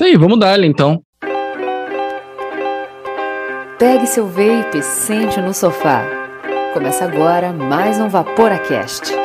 Isso aí, vamos dar então. Pegue seu vape e sente no sofá. Começa agora mais um Vaporacast.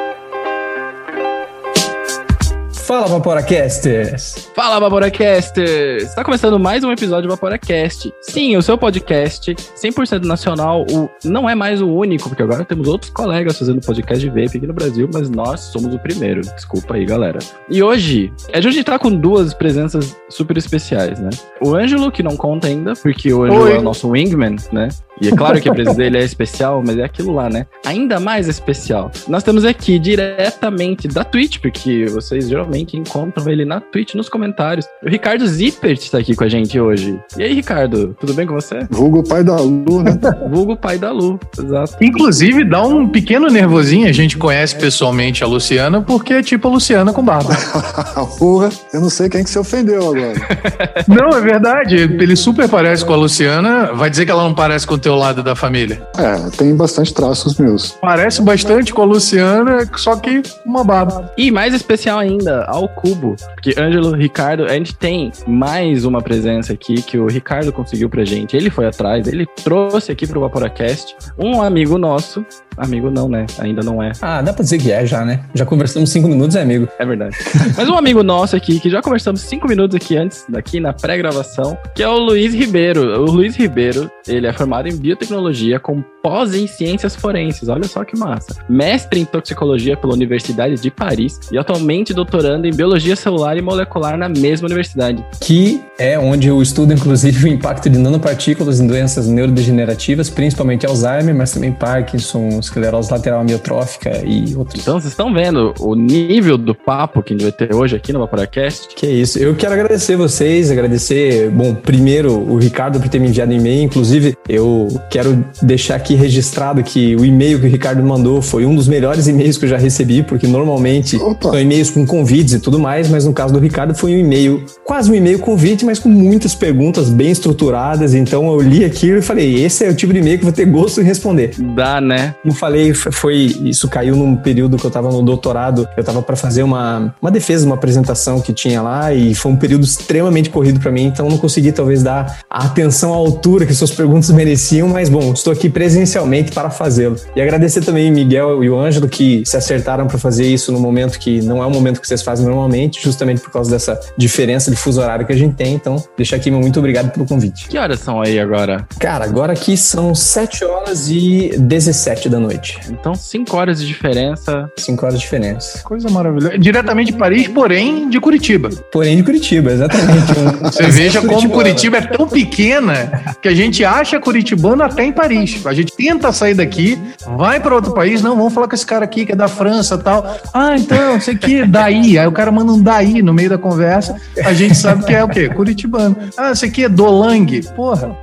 Fala, Vaporacasters! Fala, Vaporacasters! Está começando mais um episódio do Vaporacast. Sim, o seu podcast 100% nacional, o, não é mais o único, porque agora temos outros colegas fazendo podcast de vape aqui no Brasil, mas nós somos o primeiro. Desculpa aí, galera. E hoje, a gente tá com duas presenças super especiais, né? O Ângelo, que não conta ainda, porque o Ângelo Oi. é o nosso wingman, né? E é claro que a presença dele é especial, mas é aquilo lá, né? Ainda mais especial. Nós temos aqui diretamente da Twitch, porque vocês geralmente encontram ele na Twitch, nos comentários. O Ricardo Zippert está aqui com a gente hoje. E aí, Ricardo, tudo bem com você? Vulgo pai da Lu, né? Vulgo pai da Lu, exato. Inclusive, dá um pequeno nervosinho. A gente conhece pessoalmente a Luciana, porque é tipo a Luciana com barba. Porra, eu não sei quem que se ofendeu agora. não, é verdade. Ele super parece com a Luciana. Vai dizer que ela não parece com o teu lado da família. É, tem bastante traços meus. Parece bastante com a Luciana, só que uma barba. E mais especial ainda, ao cubo. Porque Ângelo, Ricardo, a gente tem mais uma presença aqui que o Ricardo conseguiu pra gente. Ele foi atrás, ele trouxe aqui pro Vaporacast um amigo nosso. Amigo não, né? Ainda não é. Ah, dá pra dizer que é já, né? Já conversamos cinco minutos, é amigo. É verdade. Mas um amigo nosso aqui, que já conversamos cinco minutos aqui antes, daqui na pré-gravação, que é o Luiz Ribeiro. O Luiz Ribeiro, ele é formado em biotecnologia com pós em ciências forenses. Olha só que massa. Mestre em toxicologia pela Universidade de Paris e atualmente doutorando em biologia celular e molecular na mesma universidade. Que é onde eu estudo, inclusive, o impacto de nanopartículas em doenças neurodegenerativas, principalmente Alzheimer, mas também Parkinson, esclerose lateral amiotrófica e outros. Então, vocês estão vendo o nível do papo que a gente vai ter hoje aqui no Vaporacast? Que é isso. Eu quero agradecer vocês, agradecer, bom, primeiro o Ricardo por ter me enviado e-mail. Inclusive, eu quero deixar aqui registrado que o e-mail que o Ricardo mandou foi um dos melhores e-mails que eu já recebi, porque normalmente Opa. são e-mails com convites e tudo mais, mas no caso do Ricardo foi um e-mail, quase um e-mail convite, mas com muitas perguntas bem estruturadas. Então eu li aquilo e falei: esse é o tipo de e-mail que eu vou ter gosto em responder. Dá, né? Como falei, foi isso caiu num período que eu tava no doutorado, eu tava para fazer uma, uma defesa, uma apresentação que tinha lá e foi um período extremamente corrido para mim, então eu não consegui talvez dar a atenção à altura que suas perguntas mereciam, mas bom, estou aqui presencialmente para fazê-lo. E agradecer também o Miguel e o Ângelo que se acertaram para fazer isso no momento que não é o momento que vocês fazem normalmente, justamente por causa dessa diferença de fuso horário que a gente tem, então deixar aqui meu muito obrigado pelo convite. Que horas são aí agora? Cara, agora aqui são 7 horas e 17 da noite. Então, 5 horas de diferença. 5 horas de diferença. Coisa maravilhosa. Diretamente de Paris, porém de Curitiba. Porém de Curitiba, exatamente. Você veja como. Curitiba é tão pequena que a gente acha curitibano até em Paris. A gente tenta sair daqui, vai para outro país, não, vamos falar com esse cara aqui que é da França tal. Ah, então, sei que daí. Aí o cara manda um daí no meio da conversa, a gente sabe que é o quê? Curitibano. Ah, esse aqui é Dolang. Porra.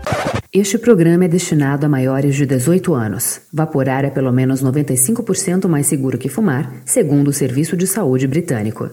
Este programa é destinado a maiores de 18 anos. Vaporar é pelo menos 95% mais seguro que fumar, segundo o Serviço de Saúde Britânico.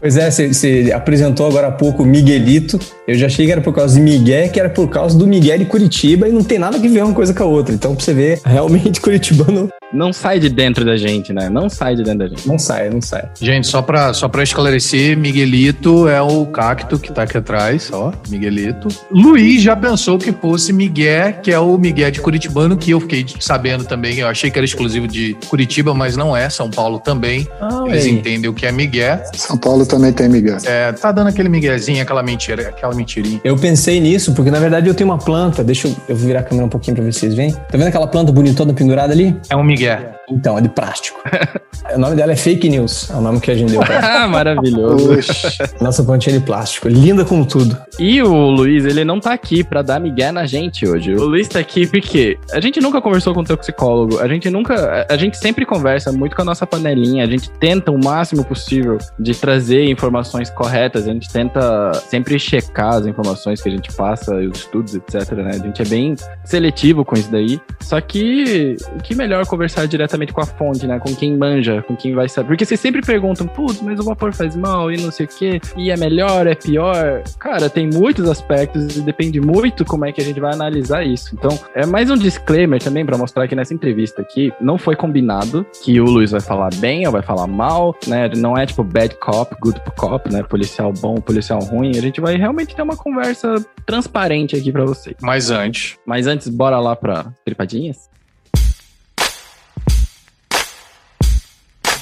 Pois é, você- apresentou agora há pouco o Miguelito. Eu já achei que era por causa de Miguel, que era por causa do Miguel de Curitiba e não tem nada que ver uma coisa com a outra. Então, pra você ver, realmente Curitibano Não sai de dentro da gente, né? Não sai de dentro da gente. não sai, não sai. Gente, só pra, só pra esclarecer, Miguelito é o cacto que tá aqui atrás, ó, Miguelito. Luiz já pensou que fosse Miguel, que é o Miguel de Curitibano, que eu fiquei sabendo também. Eu achei que era exclusivo de Curitiba, mas não é. São Paulo também. Ah, Eles aí. entendem o que é Miguel. São Paulo também tem Miguel. É, tá dando aquele Miguelzinho, aquela mentira, aquela mentirinha. Eu pensei nisso, porque na verdade eu tenho uma planta. Deixa eu, virar a câmera um pouquinho pra ver se vocês veem. Tá vendo aquela planta bonitona pendurada ali? É um Miguel. Então, é de plástico. o nome dela é Fake News, é o nome que a gente deu pra ela. Ah, maravilhoso. Oxi. Nossa plantinha de plástico, linda como tudo. E o Luiz, ele não tá aqui pra dar migué na gente hoje. O Luiz tá aqui porque a gente nunca conversou com o toxicólogo, a gente nunca. A gente sempre conversa muito com a nossa panelinha, a gente tenta o máximo possível de trazer informações corretas, a gente tenta sempre checar as informações que a gente passa, os estudos, etc, né? A gente é bem seletivo com isso daí. Só que que melhor conversar diretamente com a fonte, né? Com quem manja, com quem vai saber. Porque vocês sempre perguntam, putz, mas o vapor faz mal e não sei o quê, e é melhor, é pior. Cara, tem muitos aspectos e depende muito como é que a gente vai analisar isso. Então, é mais um disclaimer também para mostrar que nessa entrevista aqui não foi combinado que o Luiz vai falar bem ou vai falar mal, né? Não é tipo bad cop, good cop, né? Policial bom, policial ruim. A gente vai realmente ter uma conversa transparente aqui pra vocês. Mas antes, Mas antes, bora lá pra tripadinhas?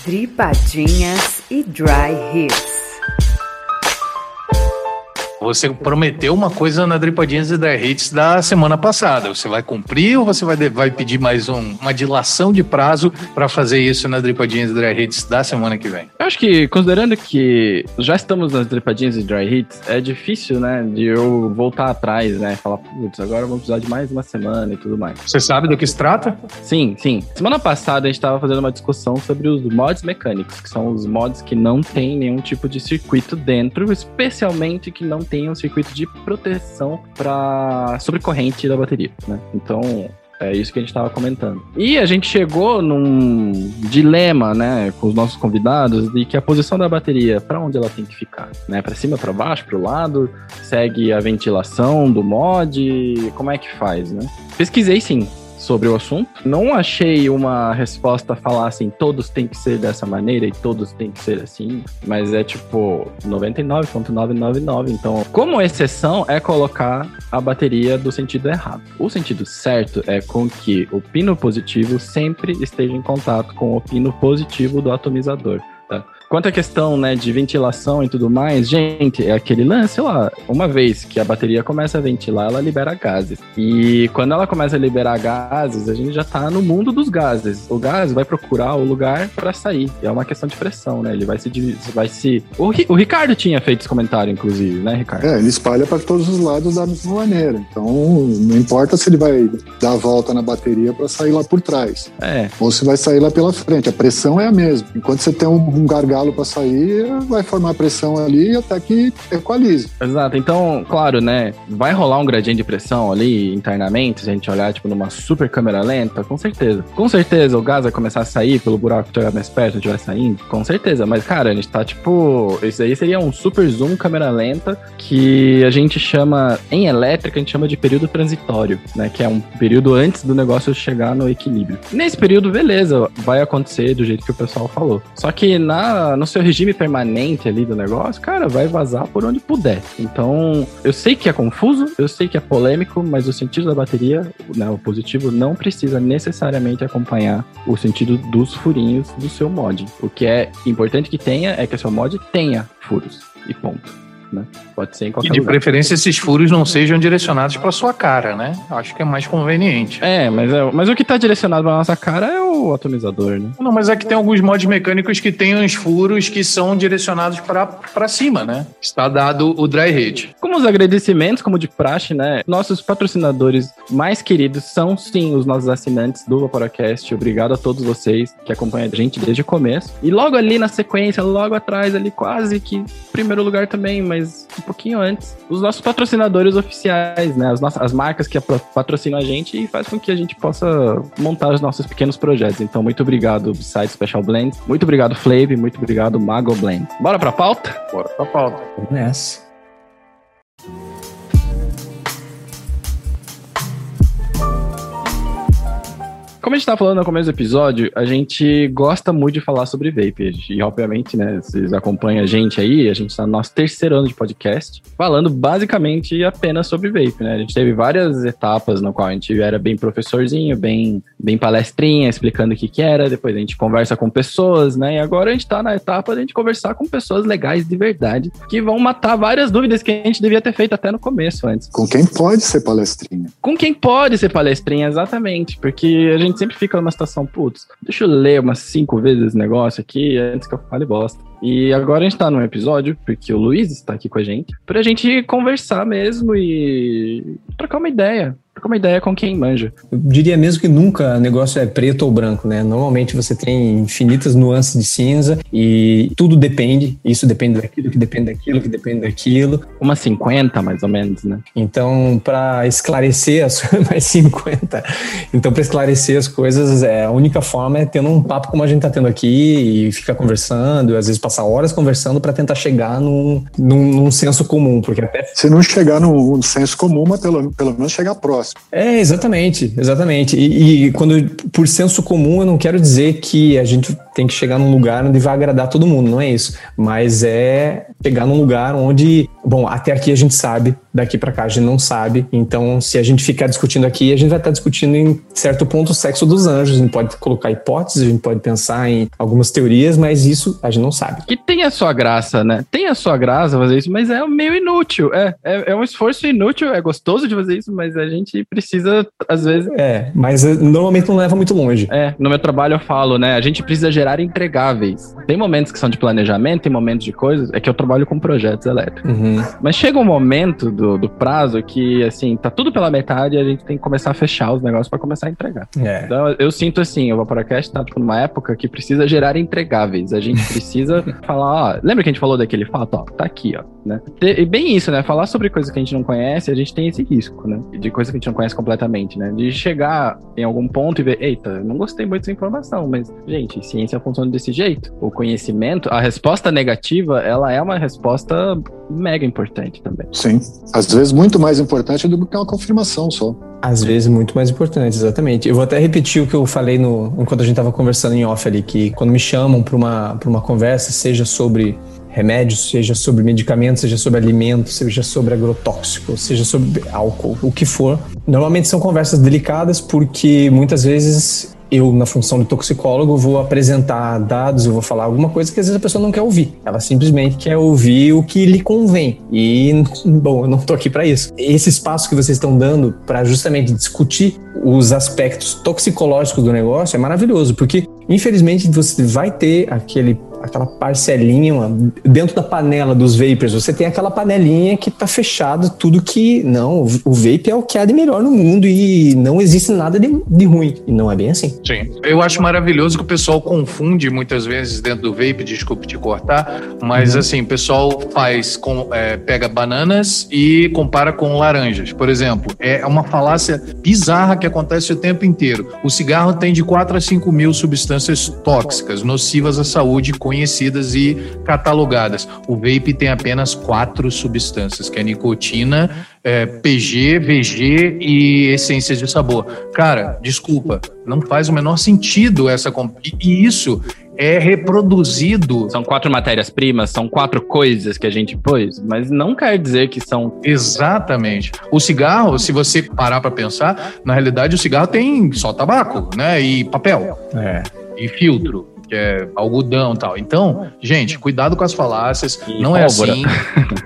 Dripadinhas e Dry Hits. Você prometeu uma coisa na Dripadinhas e Dry Hits da semana passada. Você vai cumprir ou você vai, vai pedir mais um- uma dilação de prazo para fazer isso na Dripadinhas e Dry Hits da semana que vem? Eu acho que, considerando que já estamos nas dripadinhas e dry hits, é difícil, né, de eu voltar atrás, né, falar, putz, agora vamos precisar de mais uma semana e tudo mais. Você sabe do que se trata? Sim, sim. Semana passada a gente estava fazendo uma discussão sobre os mods mecânicos, que são os mods que não tem nenhum tipo de circuito dentro, especialmente que não tem um circuito de proteção para sobrecorrente da bateria, né? Então, é isso que a gente estava comentando. E a gente chegou num dilema, né, com os nossos convidados, de que a posição da bateria, para onde ela tem que ficar, né? Para cima, para baixo, para o lado, segue a ventilação do mod, como é que faz, né? Pesquisei sim sobre o assunto. Não achei uma resposta falar assim, todos têm que ser dessa maneira e todos têm que ser assim, mas é tipo 99.999. Então, como exceção é colocar a bateria do sentido errado. O sentido certo é com que o pino positivo sempre esteja em contato com o pino positivo do atomizador. Quanto à questão né, de ventilação e tudo mais, gente, é aquele lance lá. Uma vez que a bateria começa a ventilar, ela libera gases. E quando ela começa a liberar gases, a gente já tá no mundo dos gases. O gás vai procurar o lugar para sair. E é uma questão de pressão, né? Ele vai se. Vai se... O, o Ricardo tinha feito esse comentário, inclusive, né, Ricardo? É, ele espalha para todos os lados da mesma maneira. Então, não importa se ele vai dar a volta na bateria para sair lá por trás, É. ou se vai sair lá pela frente. A pressão é a mesma. Enquanto você tem um, um gargalo para sair, vai formar pressão ali até que equalize. Exato. Então, claro, né? Vai rolar um gradiente de pressão ali internamente, se a gente olhar, tipo, numa super câmera lenta, com certeza. Com certeza o gás vai começar a sair pelo buraco que estiver mais perto, estiver saindo, com certeza. Mas, cara, a gente tá, tipo. Isso aí seria um super zoom câmera lenta que a gente chama, em elétrica, a gente chama de período transitório, né? Que é um período antes do negócio chegar no equilíbrio. Nesse período, beleza, vai acontecer do jeito que o pessoal falou. Só que na, no seu regime permanente ali do negócio, cara, vai vazar por onde puder. Então, eu sei que é confuso, eu sei que é polêmico, mas o sentido da bateria, né, o positivo, não precisa necessariamente acompanhar o sentido dos furinhos do seu mod. O que é importante que tenha é que o seu mod tenha furos. E ponto. Né? Pode ser em E qualquer de lugar. preferência esses furos não sejam direcionados para sua cara, né? Acho que é mais conveniente. É, mas, é, mas o que tá direcionado pra nossa cara é o atomizador, né? Não, mas é que tem alguns mods mecânicos que têm uns furos que são direcionados para cima, né? Está dado o dry hit. Como os agradecimentos, como de praxe, né? Nossos patrocinadores mais queridos são sim os nossos assinantes do Vaporacast. Obrigado a todos vocês que acompanham a gente desde o começo. E logo ali na sequência, logo atrás, ali quase que primeiro lugar também, mas um pouquinho antes, os nossos patrocinadores oficiais, né? As, nossas, as marcas que patrocinam a gente e faz com que a gente possa montar os nossos pequenos projetos. Então, muito obrigado, Side Special Blends. Muito obrigado, Flave. Muito obrigado, Mago Blend. Bora pra pauta? Bora pra pauta. Vamos nessa. Como a gente tava falando no começo do episódio, a gente gosta muito de falar sobre vape. E, obviamente, né, vocês acompanham a gente aí, a gente tá no nosso terceiro ano de podcast, falando basicamente apenas sobre vape, né? A gente teve várias etapas no qual a gente era bem professorzinho, bem, bem palestrinha, explicando o que que era, depois a gente conversa com pessoas, né? E agora a gente tá na etapa de a gente conversar com pessoas legais de verdade, que vão matar várias dúvidas que a gente devia ter feito até no começo, antes Com quem pode ser palestrinha? com quem pode ser palestrinha, exatamente. Porque a gente sempre fica numa situação, putz, deixa eu ler umas cinco vezes esse negócio aqui antes que eu fale bosta. E agora a gente tá num episódio, porque o Luiz está aqui com a gente, pra gente conversar mesmo e trocar uma ideia. Trocar uma ideia com quem manja. Eu diria mesmo que nunca o negócio é preto ou branco, né? Normalmente você tem infinitas nuances de cinza e tudo depende. Isso depende daquilo, que depende daquilo, que depende daquilo. Umas 50, mais ou menos, né? Então, para esclarecer as mais 50. Então, para esclarecer as coisas, é, a única forma é tendo um papo como a gente tá tendo aqui e ficar conversando, às vezes passar horas conversando para tentar chegar num, num, num senso comum, porque até Se não chegar no senso comum, mas pelo, pelo menos chegar próximo. É, exatamente, exatamente. E, e quando por senso comum eu não quero dizer que a gente tem que chegar num lugar onde vai agradar todo mundo, não é isso. Mas é chegar num lugar onde, bom, até aqui a gente sabe, daqui para cá a gente não sabe. Então, se a gente ficar discutindo aqui, a gente vai estar discutindo em certo ponto o sexo dos anjos. A gente pode colocar hipóteses, a gente pode pensar em algumas teorias, mas isso a gente não sabe. Que tem a sua graça, né? Tem a sua graça fazer isso, mas é meio inútil. É, é, é um esforço inútil, é gostoso de fazer isso, mas a gente precisa, às vezes. É, mas eh, normalmente não leva muito longe. É, no meu trabalho eu falo, né? A gente precisa gerar entregáveis. Tem momentos que são de planejamento, tem momentos de coisas. É que eu trabalho com projetos elétricos. Uhum. Mas chega um momento do, do prazo que, assim, tá tudo pela metade e a gente tem que começar a fechar os negócios para começar a entregar. É. Então, eu sinto assim, o Vaporacast tá tipo, numa época que precisa gerar entregáveis. A gente precisa falar, ó, lembra que a gente falou daquele fato? Ó, tá aqui, ó, né? E bem isso, né? Falar sobre coisas que a gente não conhece, a gente tem esse risco, né? De coisas que a gente não conhece completamente, né? De chegar em algum ponto e ver, eita, não gostei muito dessa informação, mas, gente, ciência funciona desse jeito. O conhecimento, a resposta negativa, ela é uma resposta mega importante também. Sim. Às vezes muito mais importante do que uma confirmação só. Às vezes muito mais importante, exatamente. Eu vou até repetir o que eu falei no, enquanto a gente estava conversando em off ali, que quando me chamam para uma, pra uma conversa, seja sobre remédios, seja sobre medicamentos, seja sobre alimentos, seja sobre agrotóxico, seja sobre álcool, o que for. Normalmente são conversas delicadas porque muitas vezes eu, na função de toxicólogo, vou apresentar dados, eu vou falar alguma coisa que às vezes a pessoa não quer ouvir. Ela simplesmente quer ouvir o que lhe convém. E, bom, eu não estou aqui para isso. Esse espaço que vocês estão dando para justamente discutir os aspectos toxicológicos do negócio é maravilhoso, porque infelizmente você vai ter aquele aquela parcelinha dentro da panela dos vapers, você tem aquela panelinha que tá fechado tudo que não, o vape é o que há de melhor no mundo e não existe nada de, de ruim. E não é bem assim. Sim. Eu acho maravilhoso que o pessoal confunde muitas vezes dentro do vape, desculpe te cortar, mas uhum. assim, o pessoal faz com, é, pega bananas e compara com laranjas. Por exemplo, é uma falácia bizarra que acontece o tempo inteiro. O cigarro tem de 4 a 5 mil substâncias tóxicas, nocivas à saúde, conhecidas e catalogadas. O vape tem apenas quatro substâncias, que é nicotina, é, PG, VG e essências de sabor. Cara, desculpa, não faz o menor sentido essa... E isso é reproduzido. São quatro matérias-primas, são quatro coisas que a gente pôs, mas não quer dizer que são. Exatamente. O cigarro, se você parar para pensar, na realidade o cigarro tem só tabaco, né? E papel. É. E filtro que é algodão e tal. Então, gente, cuidado com as falácias. E não pólvora. é assim.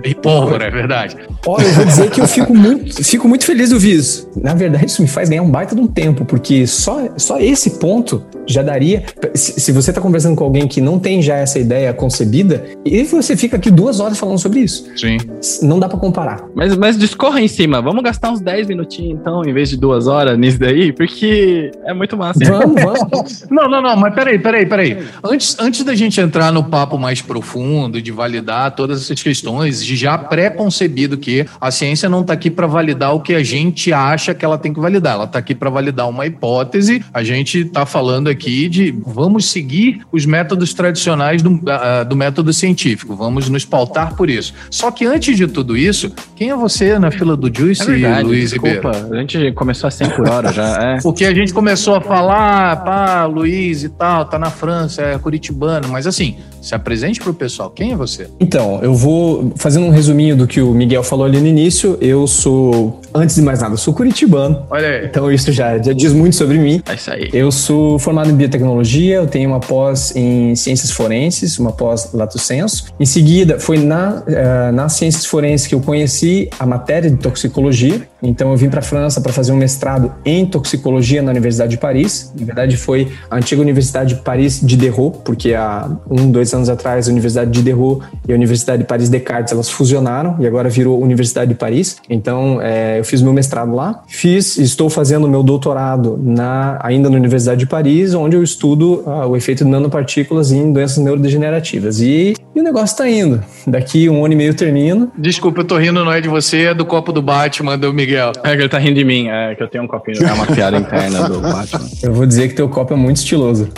E pólvora, é verdade. Olha, eu vou dizer que eu fico muito, fico muito feliz de ouvir isso. Na verdade, isso me faz ganhar um baita de um tempo, porque só, só esse ponto já daria. Se, se você está conversando com alguém que não tem já essa ideia concebida, e você fica aqui duas horas falando sobre isso. Sim. Não dá para comparar. Mas, mas discorra em cima. Vamos gastar uns 10 minutinhos, então, em vez de duas horas nisso daí, porque é muito massa. Vamos, vamos. Não, não, não, mas peraí, peraí, peraí. Antes, antes da gente entrar no papo mais profundo, de validar todas essas questões, já pré-concebido que a ciência não está aqui para validar o que a gente acha que ela tem que validar, ela está aqui para validar uma hipótese. A gente está falando aqui de vamos seguir os métodos tradicionais do, uh, do método científico, vamos nos pautar por isso. Só que antes de tudo isso, quem é você na fila do Juice, É verdade, Luiz desculpa. Ribeiro? A gente começou a 100 por hora já. É. Porque a gente começou a falar, pá, Luiz e tal, tá na França, é curitibano, mas assim, se apresente pro pessoal. Quem é você? Então, eu vou fazendo um resuminho do que o Miguel falou ali no início. Eu sou, antes de mais nada, eu sou curitibano. Olha aí. Então isso já, já diz muito sobre mim. É isso aí. Eu sou formado em biotecnologia, eu tenho uma pós em ciências forenses, uma pós lato sensu. Em seguida, foi na, eh, nas ciências forenses que eu conheci a matéria de toxicologia. Então eu vim para a França para fazer um mestrado em toxicologia na Universidade de Paris. Na verdade foi a antiga Universidade de Paris de Diderot, porque há um, dois anos atrás a Universidade de Diderot e a Universidade de Paris Descartes elas fusionaram e agora virou Universidade de Paris. Então eh, eu fiz meu mestrado lá. Fiz, estou fazendo meu doutorado na, ainda na Universidade de Paris, onde eu estudo ah, o efeito de nanopartículas em doenças neurodegenerativas. E, e o negócio está indo. Daqui um ano e meio termino. Desculpa, eu tô rindo, não é de você, é do copo do Batman, do Miguel. É que ele tá rindo de mim, é que eu tenho um copinho, é uma piada interna do Batman. Eu vou dizer que teu copo é muito estiloso.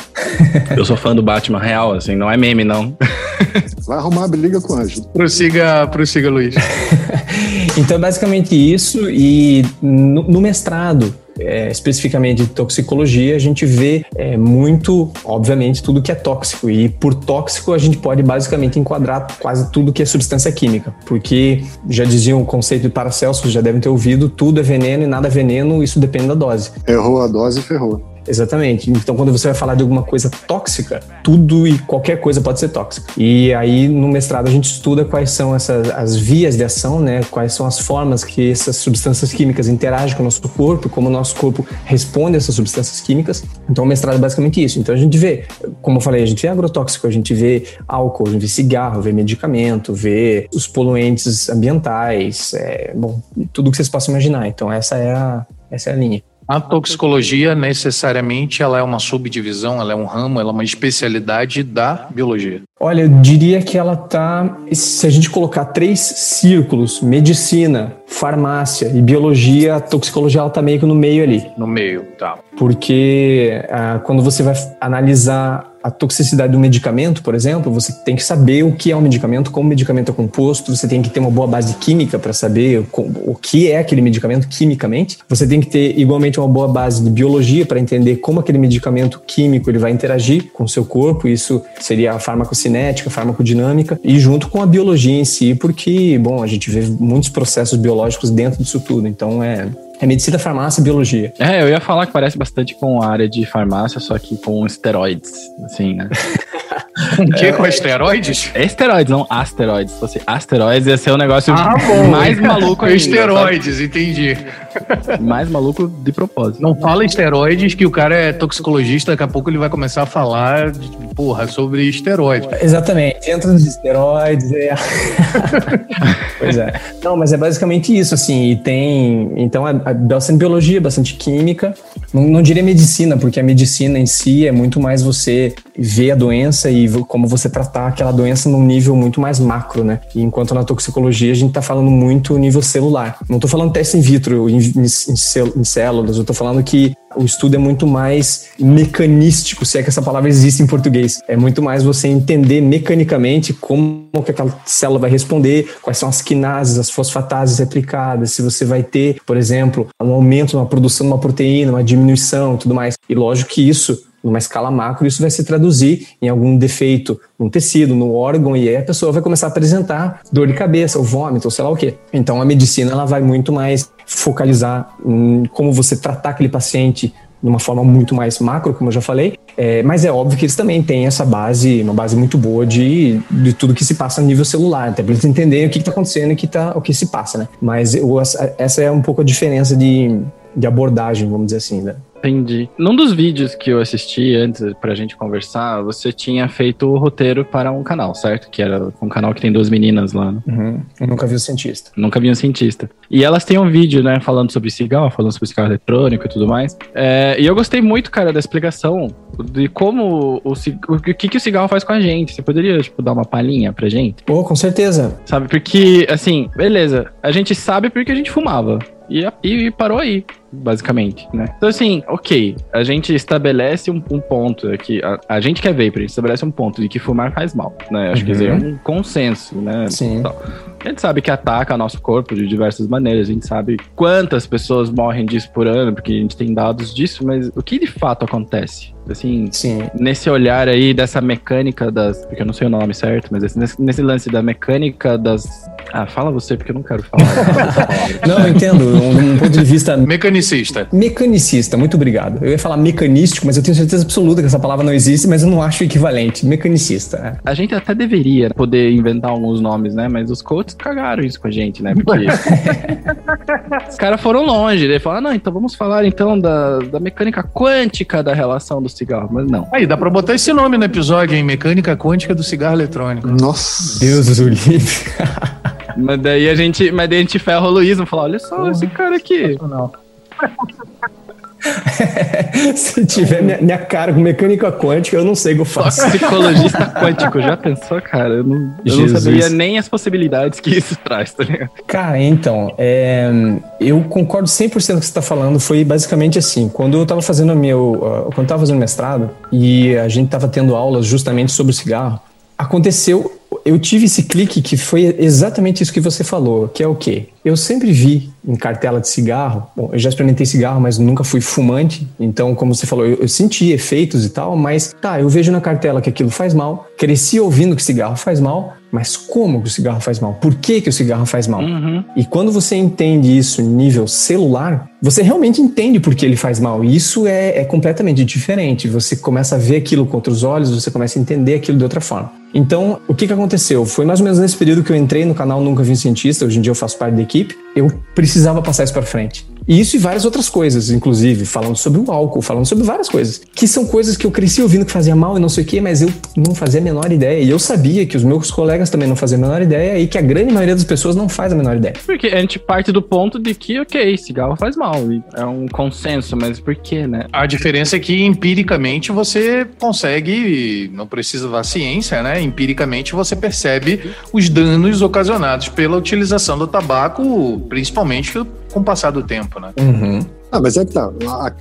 Eu sou fã do Batman real, assim, não é meme, não. Vai arrumar briga com o Anjo. Prossiga, prossiga, Luiz. Então, é basicamente isso. E no, no mestrado, é, especificamente de toxicologia, a gente vê é, muito, obviamente, tudo que é tóxico. E por tóxico, a gente pode basicamente enquadrar quase tudo que é substância química. Porque já diziam o conceito de Paracelsus, já devem ter ouvido, tudo é veneno e nada é veneno, isso depende da dose. Errou a dose, ferrou. Exatamente. Então, quando você vai falar de alguma coisa tóxica, tudo e qualquer coisa pode ser tóxica. E aí, no mestrado, a gente estuda quais são essas as vias de ação, né? Quais são as formas que essas substâncias químicas interagem com o nosso corpo, como o nosso corpo responde a essas substâncias químicas. Então, o mestrado é basicamente isso. Então, a gente vê, como eu falei, a gente vê agrotóxico, a gente vê álcool, a gente vê cigarro, vê medicamento, vê os poluentes ambientais, é, bom, tudo que vocês possam imaginar. Então, essa é a, essa é a linha. A toxicologia, necessariamente, ela é uma subdivisão, ela é um ramo, ela é uma especialidade da biologia. Olha, eu diria que ela tá. Se a gente colocar três círculos, medicina, farmácia e biologia, toxicologia ela tá meio que no meio ali. No meio, tá. Porque ah, quando você vai analisar a toxicidade do medicamento, por exemplo, você tem que saber o que é um medicamento, como o medicamento é composto, você tem que ter uma boa base química para saber o que é aquele medicamento quimicamente. Você tem que ter igualmente uma boa base de biologia para entender como aquele medicamento químico ele vai interagir com o seu corpo. Isso seria a farmacocinética, a farmacodinâmica e junto com a biologia em si, porque, bom, a gente vê muitos processos biológicos dentro disso tudo. Então é é medicina, farmácia e biologia. É, eu ia falar que parece bastante com a área de farmácia, só que com esteroides, assim, né? O quê? Com esteroides? É esteroides, não asteroides. Se fosse asteroides, ia ser um negócio Ah, bom. mais maluco ainda. Esteroides, entendi. Mais maluco de propósito. Não fala esteroides que o cara é toxicologista, daqui a pouco ele vai começar a falar, de, porra, sobre esteroides. Exatamente, entra nos esteroides. É... pois é. Não, mas é basicamente isso, assim. E tem. Então, é, é bastante biologia, bastante química. Não, não diria medicina, porque a medicina em si é muito mais você ver a doença e como você tratar aquela doença num nível muito mais macro, né? E enquanto na toxicologia a gente tá falando muito nível celular. Não tô falando teste in vitro, em, em, em células, eu tô falando que o estudo é muito mais mecanístico, se é que essa palavra existe em português. É muito mais você entender mecanicamente como que aquela célula vai responder, quais são as quinases, as fosfatases replicadas, se você vai ter, por exemplo, um aumento na produção de uma proteína, uma diminuição, tudo mais. E lógico que isso numa escala macro, isso vai se traduzir em algum defeito no tecido, no órgão, e aí a pessoa vai começar a apresentar dor de cabeça, ou vômito, ou sei lá o quê. Então a medicina ela vai muito mais focalizar em como você tratar aquele paciente de uma forma muito mais macro, como eu já falei, É, mas é óbvio que eles também têm essa base, uma base muito boa de, de tudo que se passa a nível celular, até para eles entenderem o que está acontecendo e o que, tá, o que se passa, né? Mas eu- essa é um pouco a diferença de, de abordagem, vamos dizer assim, né? Entendi. Num dos vídeos que eu assisti antes pra gente conversar, você tinha feito o roteiro para um canal, certo? Que era um canal que tem duas meninas lá. né? Uhum. Eu nunca vi o cientista. Nunca vi um cientista. E elas têm um vídeo, né, falando sobre cigarro, falando sobre cigarro eletrônico e tudo mais. É, e eu gostei muito, cara, da explicação de como o, o que, que o cigarro faz com a gente. Você poderia, tipo, dar uma palhinha pra gente? Pô, com certeza. Sabe? Porque, assim, beleza, a gente sabe porque a gente fumava. E, e parou aí, basicamente, né? Então, assim, ok, a gente estabelece um, um ponto aqui, a, a gente que é vapor, a gente estabelece um ponto de que fumar faz mal, né? Acho que Uhum. isso aí é um consenso, né? Sim. Tal. A gente sabe que ataca nosso corpo de diversas maneiras, a gente sabe quantas pessoas morrem disso por ano, porque a gente tem dados disso, mas o que de fato acontece? Assim, Sim. nesse olhar aí dessa mecânica das. Porque eu não sei o nome certo, mas esse- nesse, nesse lance da mecânica das. Ah, fala você, porque eu não quero falar. Não, eu entendo. Um, um ponto de vista Mecanicista. mecanicista, muito obrigado. Eu ia falar mecanístico, mas eu tenho certeza absoluta que essa palavra não existe, mas eu não acho equivalente. Mecanicista. é. a gente até deveria poder inventar alguns nomes, né? Mas os coaches cagaram isso com a gente, né? Porque. os caras foram longe. Eles falaram, não, então vamos falar então da, da mecânica quântica da relação do cigarro. Mas não. Aí, dá pra botar esse nome no episódio, hein? Mecânica quântica do cigarro eletrônico. Nossa. Deus do livre. Mas daí a gente, mas daí a gente ferra o Luiz e fala: olha só esse cara aqui. Não. Se tiver minha, minha cara com mecânica quântica, eu não sei o que eu faço. Toxicologista quântico, já pensou, cara? Eu não, eu não sabia nem as possibilidades que isso traz, tá ligado? Cara, então, é, eu concordo 100% com o que você está falando. Foi basicamente assim: quando eu estava fazendo meu, quando eu tava fazendo mestrado e a gente estava tendo aulas justamente sobre o cigarro, aconteceu eu tive esse clique que foi exatamente isso que você falou, que é o quê? Eu sempre vi em cartela de cigarro, bom, eu já experimentei cigarro, mas nunca fui fumante, então, como você falou, eu, eu senti efeitos e tal, mas tá, eu vejo na cartela que aquilo faz mal, cresci ouvindo que cigarro faz mal, mas como que o cigarro faz mal? Por que, que o cigarro faz mal? Uhum. E quando você entende isso em nível celular, você realmente entende por que ele faz mal. E isso é, é completamente diferente. Você começa a ver aquilo com outros olhos, você começa a entender aquilo de outra forma. Então, o que, que aconteceu? Foi mais ou menos nesse período que eu entrei no canal Nunca Vi um Cientista, hoje em dia eu faço parte da equipe, eu precisava passar isso para frente. E isso e várias outras coisas, inclusive, falando sobre o álcool, falando sobre várias coisas. Que são coisas que eu cresci ouvindo que fazia mal e não sei o quê, mas eu não fazia a menor ideia. E eu sabia que os meus colegas também não faziam a menor ideia e que a grande maioria das pessoas não faz a menor ideia. Porque a gente parte do ponto de que, ok, cigarro faz mal. e É um consenso, mas por quê, né? A diferença é que empiricamente você consegue, não precisa da ciência, né? Empiricamente você percebe os danos ocasionados pela utilização do tabaco, principalmente com o passar do tempo, né? Uhum. Ah, mas é que tá.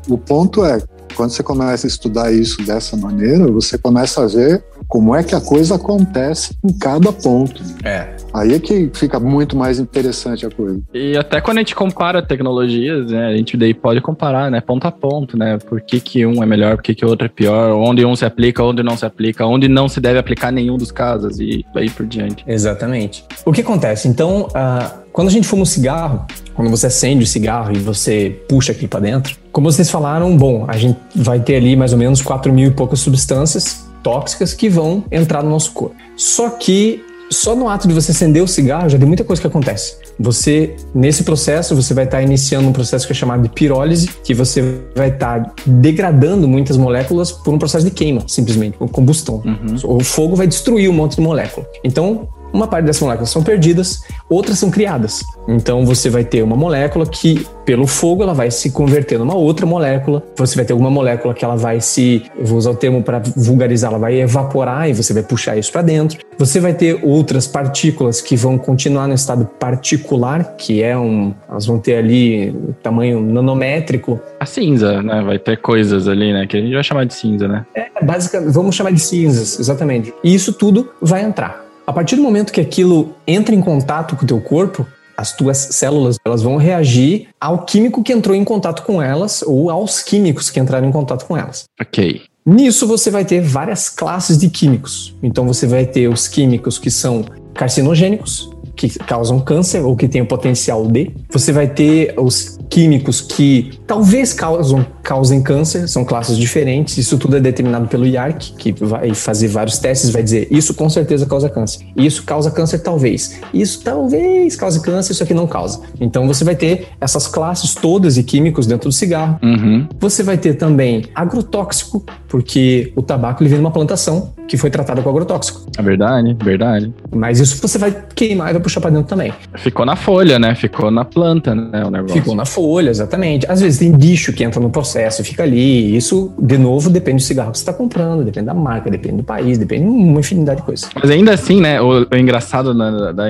O ponto é, quando você começa a estudar isso dessa maneira, você começa a ver como é que a coisa acontece em cada ponto. É. Aí é que fica muito mais interessante a coisa. E até quando a gente compara tecnologias, né, a gente daí pode comparar, né, ponto a ponto, né, por que, que um é melhor, por que, que o outro é pior, onde um se aplica, onde não se aplica, onde não se deve aplicar nenhum dos casos e aí por diante. Exatamente. O que acontece? Então, ah, quando a gente fuma um cigarro, quando você acende o cigarro e você puxa aqui para dentro, como vocês falaram, bom, a gente vai ter ali mais ou menos 4 mil e poucas substâncias tóxicas que vão entrar no nosso corpo. Só que só no ato de você acender o cigarro já tem muita coisa que acontece. Você, nesse processo, você vai estar iniciando um processo que é chamado de pirólise, que você vai estar degradando muitas moléculas por um processo de queima, simplesmente, por combustão. O fogo vai destruir um monte de molécula. Então, uma parte dessas moléculas são perdidas, outras são criadas. Então você vai ter uma molécula que, pelo fogo, ela vai se converter numa outra molécula. Você vai ter alguma molécula que ela vai se, eu vou usar o termo para vulgarizar, ela vai evaporar e você vai puxar isso para dentro. Você vai ter outras partículas que vão continuar no estado particular, que é um, elas vão ter ali tamanho nanométrico. A cinza, né, vai ter coisas ali, né, que a gente vai chamar de cinza, né. É, basicamente, vamos chamar de cinzas, exatamente. E isso tudo vai entrar. A partir do momento que aquilo entra em contato com o teu corpo, as tuas células elas vão reagir ao químico que entrou em contato com elas ou aos químicos que entraram em contato com elas. Ok. Nisso você vai ter várias classes de químicos. Então você vai ter os químicos que são carcinogênicos, que causam câncer ou que têm o potencial de. Você vai ter os químicos que talvez causam, causem câncer, são classes diferentes. Isso tudo é determinado pelo IARC, que vai fazer vários testes, vai dizer isso com certeza causa câncer. Isso causa câncer talvez. Isso talvez cause câncer, isso aqui não causa. Então você vai ter essas classes todas de químicos dentro do cigarro. Uhum. Você vai ter também agrotóxico, porque o tabaco ele vem de uma plantação que foi tratada com agrotóxico. É verdade, verdade. Mas isso você vai queimar e vai puxar para dentro também. Ficou na folha, né, ficou na planta, né, o negócio. Ficou na folha, exatamente. Às vezes bicho que entra no processo e fica ali. Isso, de novo, depende do cigarro que você está comprando, depende da marca, depende do país, depende de uma infinidade de coisas. Mas ainda assim, né, o, o engraçado da, da-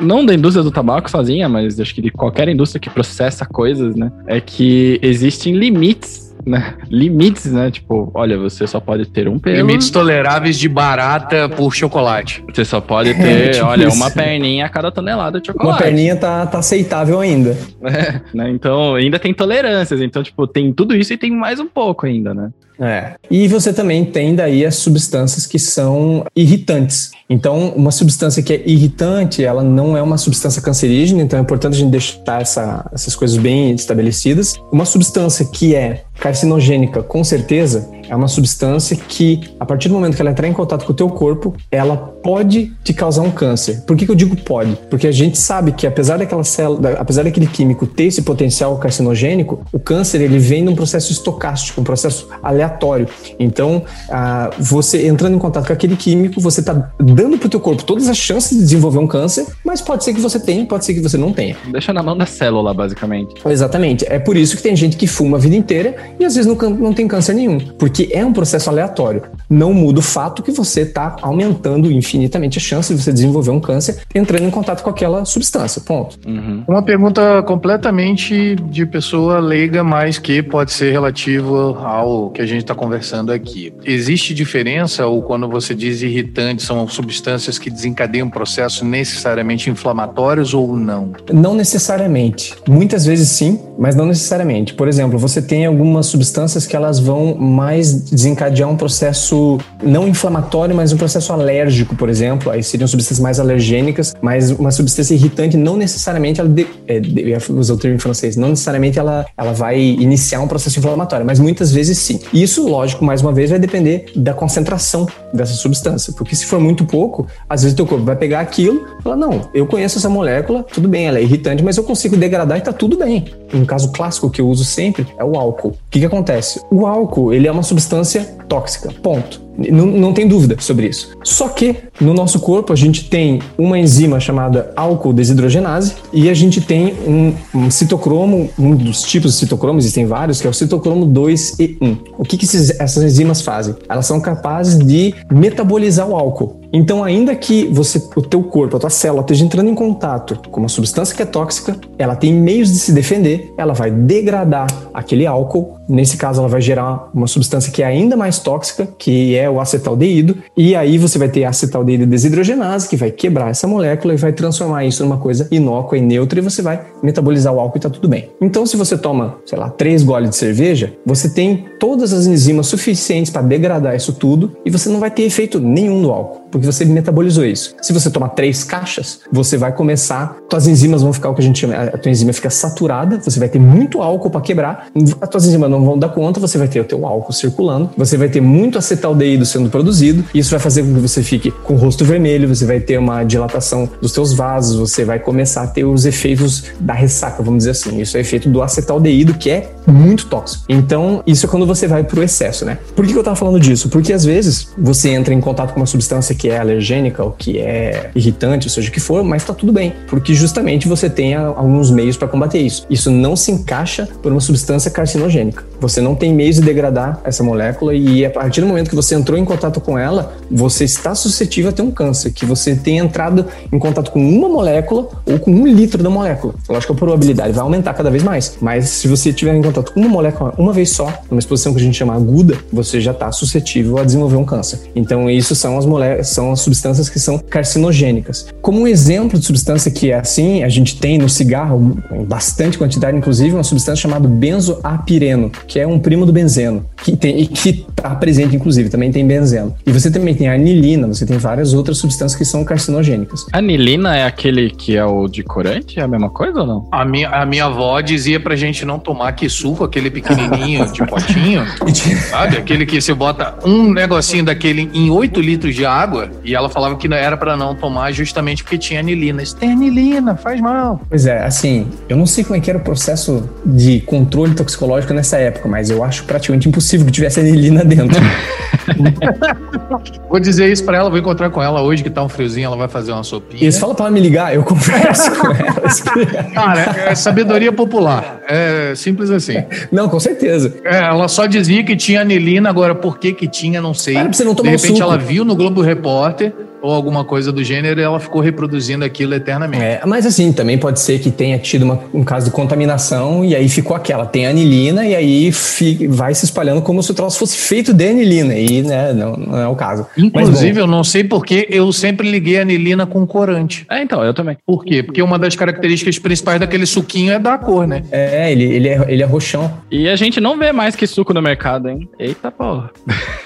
não da indústria do tabaco sozinha, mas acho que de qualquer indústria que processa coisas, né, é que existem limites, né, limites, né, tipo, olha, você só pode ter um pelo, Limites toleráveis de barata por chocolate. você só pode ter, tipo olha, isso. uma perninha a cada tonelada de chocolate. Uma perninha tá, tá aceitável ainda. É, né, então ainda tem tolerâncias, então, tipo, tem tudo isso e tem mais um pouco ainda, né. É. E você também tem daí as substâncias que são irritantes. Então, uma substância que é irritante, ela não é uma substância cancerígena, então é importante a gente deixar essa- essas coisas bem estabelecidas. Uma substância que é carcinogênica, com certeza, é uma substância que, a partir do momento que ela entrar em contato com o teu corpo, ela pode te causar um câncer. Por que, que eu digo pode? Porque a gente sabe que apesar daquela célula, apesar daquele químico ter esse potencial carcinogênico, o câncer ele vem num processo estocástico, um processo aleatório. Então, ah, você entrando em contato com aquele químico, você está dando para o teu corpo todas as chances de desenvolver um câncer, mas pode ser que você tenha, pode ser que você não tenha. Deixa na mão da célula, basicamente. Exatamente. É por isso que tem gente que fuma a vida inteira e às vezes não, não tem câncer nenhum. Porque porque é um processo aleatório. Não muda o fato que você está aumentando infinitamente a chance de você desenvolver um câncer entrando em contato com aquela substância. Ponto. Uhum. Uma pergunta completamente de pessoa leiga, mas que pode ser relativo ao que a gente está conversando aqui. Existe diferença ou quando você diz irritante, são substâncias que desencadeiam processos necessariamente inflamatórios ou não? Não necessariamente. Muitas vezes sim, mas não necessariamente. Por exemplo, você tem algumas substâncias que elas vão mais desencadear um processo não inflamatório, mas um processo alérgico, por exemplo. Aí seriam substâncias mais alergênicas, mas uma substância irritante não necessariamente ela de, é, eu usar o termo em francês, não necessariamente ela, ela vai iniciar um processo inflamatório, mas muitas vezes sim. Isso, lógico, mais uma vez, vai depender da concentração dessa substância, porque se for muito pouco, às vezes o teu corpo vai pegar aquilo e falar, não, eu conheço essa molécula, tudo bem, ela é irritante, mas eu consigo degradar e tá tudo bem. Um caso clássico que eu uso sempre é o álcool. O que, que acontece? O álcool, ele é uma substância tóxica, ponto. Não, não tem dúvida sobre isso. Só que no nosso corpo a gente tem uma enzima chamada álcool desidrogenase e a gente tem um, um citocromo, um dos tipos de citocromo, existem vários, que é o citocromo 2 e 1. O que, que esses, essas enzimas fazem? Elas são capazes de metabolizar o álcool. Então, ainda que você, o teu corpo, a tua célula esteja entrando em contato com uma substância que é tóxica, ela tem meios de se defender, ela vai degradar aquele álcool. Nesse caso, ela vai gerar uma substância que é ainda mais tóxica, que é o acetaldeído, e aí você vai ter acetaldeído desidrogenase, que vai quebrar essa molécula e vai transformar isso numa coisa inócua e neutra, e você vai metabolizar o álcool e tá tudo bem. Então, se você toma, sei lá, três goles de cerveja, você tem todas as enzimas suficientes para degradar isso tudo e você não vai ter efeito nenhum do álcool porque você metabolizou isso. Se você tomar três caixas, você vai começar, tuas enzimas vão ficar o que a gente chama, a tua enzima fica saturada, você vai ter muito álcool para quebrar, as tuas enzimas não vão dar conta, você vai ter o teu álcool circulando, você vai ter muito acetaldeído sendo produzido, e isso vai fazer com que você fique com o rosto vermelho, você vai ter uma dilatação dos teus vasos, você vai começar a ter os efeitos da ressaca, vamos dizer assim. Isso é efeito do acetaldeído, que é muito tóxico. Então, isso é quando você vai pro excesso, né? Por que, que eu tava falando disso? Porque às vezes você entra em contato com uma substância que é alergênica ou que é irritante, ou seja o que for, mas tá tudo bem, porque justamente você tem alguns meios para combater isso. Isso não se encaixa por uma substância carcinogênica. Você não tem meios de degradar essa molécula e a partir do momento que você entrou em contato com ela, você está suscetível a ter um câncer, que você tenha entrado em contato com uma molécula ou com um litro da molécula. Lógico que a probabilidade vai aumentar cada vez mais, mas se você tiver em contato com uma molécula uma vez só, numa exposição que a gente chama aguda, você já está suscetível a desenvolver um câncer. Então, isso são as moléculas, são as substâncias que são carcinogênicas. Como um exemplo de substância que é assim, a gente tem no cigarro, em bastante quantidade, inclusive, uma substância chamada benzoapireno, que é um primo do benzeno, que tem, e que está presente, inclusive, também tem benzeno. E você também tem anilina, você tem várias outras substâncias que são carcinogênicas. Anilina é aquele que é o de corante? É a mesma coisa ou não? A minha, a minha avó dizia pra gente não tomar que suco, aquele pequenininho de potinho, sabe? Aquele que você bota um negocinho daquele em 8 litros de água e ela falava que não era para não tomar justamente porque tinha anilina. Isso tem anilina, faz mal. Pois é, assim, eu não sei como é que era o processo de controle toxicológico nessa época, mas eu acho praticamente impossível que tivesse anilina dentro. vou dizer isso para ela, vou encontrar com ela hoje que tá um friozinho, ela vai fazer uma sopinha. Isso, fala para ela me ligar, eu converso com ela. Cara, é, é sabedoria popular. É simples assim. Não, com certeza. É, ela só dizia que tinha anilina, agora por que que tinha, não sei. Era pra você não tomar De repente suco. ela viu no Globo Repórter ou alguma coisa do gênero e ela ficou reproduzindo aquilo eternamente. É, mas assim, também pode ser que tenha tido uma- um caso de contaminação e aí ficou aquela, tem anilina e aí fi- vai se espalhando como se o troço fosse feito de anilina e, né, não, não é o caso. Inclusive, Mas, eu não sei porque eu sempre liguei a anilina com corante. É, então, eu também. Por quê? Porque uma das características principais daquele suquinho é dar cor, né? é, ele, ele, é, ele é roxão. E a gente não vê mais que suco no mercado, hein? Eita porra.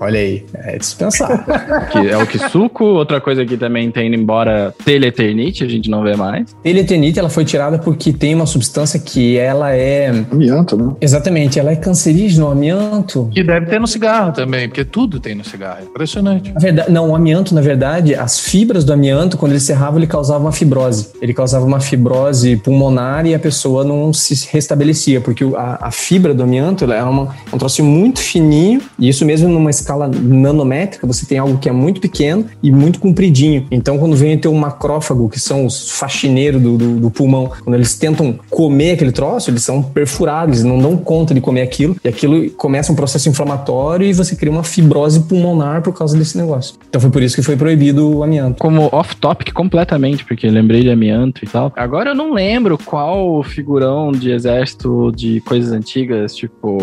Olha aí, é dispensar. Que é o que suco, outra coisa que também tem indo embora teleternite, a gente não vê mais. Teletenite, ela foi tirada porque tem uma substância que ela é... Amianto, né? Exatamente, ela é cancerígena, o amianto. Que deve ter no cigarro também, porque tudo tem no cigarro. É Impressionante. Na verdade, não, o amianto, na verdade, as fibras do amianto, quando ele serrava, ele causava uma fibrose. Ele causava uma fibrose pulmonar e a pessoa não se restabelecia, porque a, a fibra do amianto ela é uma, um trocinho muito fininho, e isso mesmo numa escala nanométrica, você tem algo que é muito pequeno, e muito compridinho. Então, quando vem ter um macrófago, que são os faxineiros do, do, do pulmão, quando eles tentam comer aquele troço, eles são perfurados, eles não dão conta de comer aquilo, e aquilo começa um processo inflamatório e você cria uma fibrose pulmonar por causa desse negócio. Então foi por isso que foi proibido o amianto. Como off-topic completamente, porque lembrei de amianto e tal. Agora eu não lembro qual figurão de exército de coisas antigas, tipo,